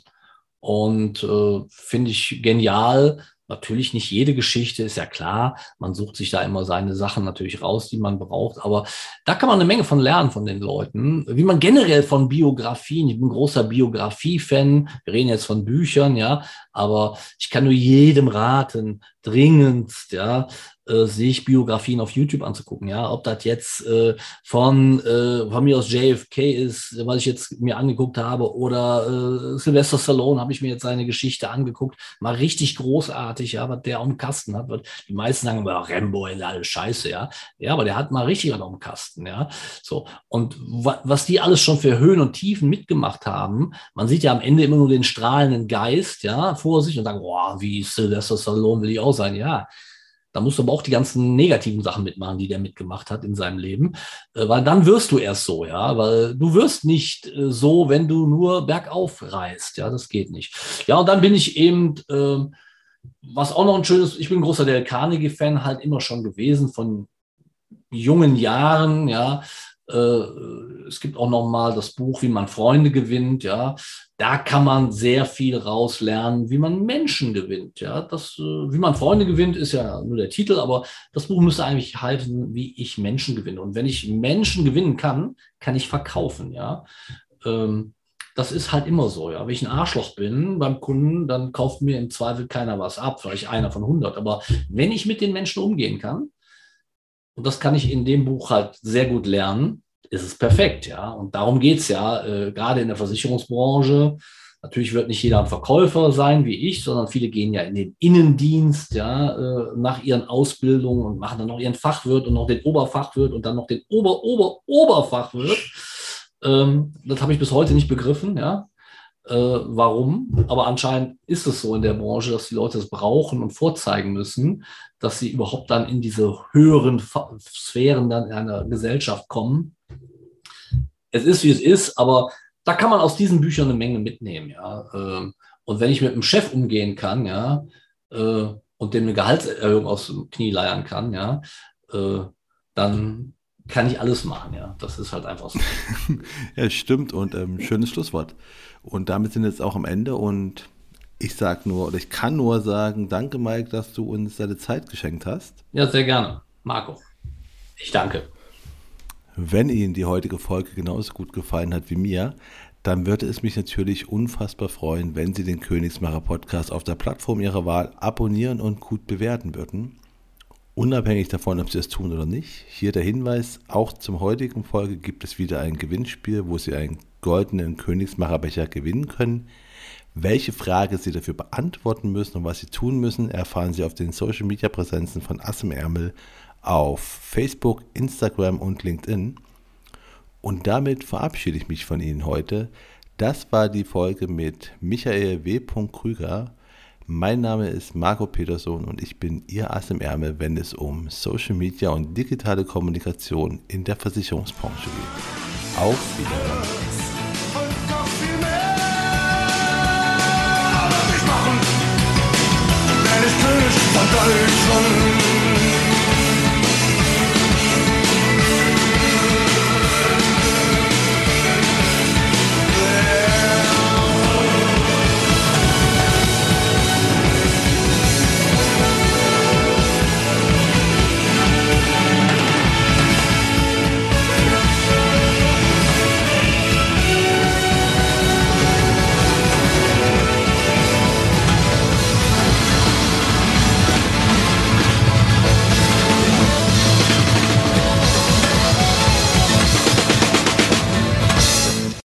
und äh, finde ich genial, Natürlich nicht jede Geschichte, ist ja klar. Man sucht sich da immer seine Sachen natürlich raus, die man braucht. Aber da kann man eine Menge von lernen von den Leuten. Wie man generell von Biografien, ich bin großer Biografie-Fan. Wir reden jetzt von Büchern, ja. Aber ich kann nur jedem raten, dringendst, ja, äh, sich Biografien auf YouTube anzugucken, ja, ob das jetzt äh, von, äh, von mir aus JFK ist, was ich jetzt mir angeguckt habe, oder äh, Sylvester Stallone habe ich mir jetzt seine Geschichte angeguckt, mal richtig großartig, ja, was der am Kasten hat. Die meisten sagen, well, Rambo ist alles scheiße, ja, ja, aber der hat mal richtig was am Kasten, ja, so und wa was die alles schon für Höhen und Tiefen mitgemacht haben, man sieht ja am Ende immer nur den strahlenden Geist, ja, vor sich und sagen, boah, wie Sylvester Stallone will ich auch sein, ja, da musst du aber auch die ganzen negativen Sachen mitmachen, die der mitgemacht hat in seinem Leben, äh, weil dann wirst du erst so, ja, weil du wirst nicht äh, so, wenn du nur bergauf reist, ja, das geht nicht. Ja, und dann bin ich eben, äh, was auch noch ein schönes, ich bin großer Del Carnegie-Fan halt immer schon gewesen von jungen Jahren, ja, es gibt auch noch mal das Buch, wie man Freunde gewinnt. Ja, da kann man sehr viel rauslernen, wie man Menschen gewinnt. Ja, das, äh, wie man Freunde gewinnt, ist ja nur der Titel, aber das Buch müsste eigentlich heißen, wie ich Menschen gewinne. Und wenn ich Menschen gewinnen kann, kann ich verkaufen. Ja, ähm, das ist halt immer so. Ja, wenn ich ein Arschloch bin beim Kunden, dann kauft mir im Zweifel keiner was ab, vielleicht einer von 100. Aber wenn ich mit den Menschen umgehen kann, und das kann ich in dem Buch halt sehr gut lernen, ist es perfekt, ja. Und darum geht's ja, äh, gerade in der Versicherungsbranche. Natürlich wird nicht jeder ein Verkäufer sein wie ich, sondern viele gehen ja in den Innendienst, ja, äh, nach ihren Ausbildungen und machen dann noch ihren Fachwirt und noch den Oberfachwirt und dann noch den Ober, Ober, Oberfachwirt. Ähm, das habe ich bis heute nicht begriffen, ja äh, warum. Aber anscheinend ist es so in der Branche, dass die Leute es brauchen und vorzeigen müssen, dass sie überhaupt dann in diese höheren Sphären dann einer Gesellschaft kommen. Es ist, wie es ist, aber da kann man aus diesen Büchern eine Menge mitnehmen, ja. Ähm, und wenn ich mit einem Chef umgehen kann, ja, äh, und dem eine Gehaltserhöhung aus dem Knie leiern kann, ja, äh, dann kann ich alles machen, ja. Das ist halt einfach so. ja, stimmt und ähm, schönes Schlusswort. Und damit sind wir jetzt auch am Ende und ich sag nur, oder ich kann nur sagen, danke Mike, dass du uns deine Zeit geschenkt hast. Ja, sehr gerne. Marco, ich danke. Wenn Ihnen die heutige Folge genauso gut gefallen hat wie mir, dann würde es mich natürlich unfassbar freuen, wenn Sie den Königsmacher Podcast auf der Plattform Ihrer Wahl abonnieren und gut bewerten würden. Unabhängig davon, ob Sie es tun oder nicht. Hier der Hinweis, auch zum heutigen Folge gibt es wieder ein Gewinnspiel, wo Sie einen goldenen Königsmacherbecher gewinnen können. Welche Frage Sie dafür beantworten müssen und was Sie tun müssen, erfahren Sie auf den Social Media Präsenzen von Ass im Ärmel auf Facebook, Instagram und LinkedIn. Und damit verabschiede ich mich von Ihnen heute. Das war die Folge mit Michael W. Krüger. Mein Name ist Marco Peterson und ich bin Ihr Ass im Ärmel, wenn es um Social Media und digitale Kommunikation in der Versicherungsbranche geht. Auf Wiedersehen. Deutschland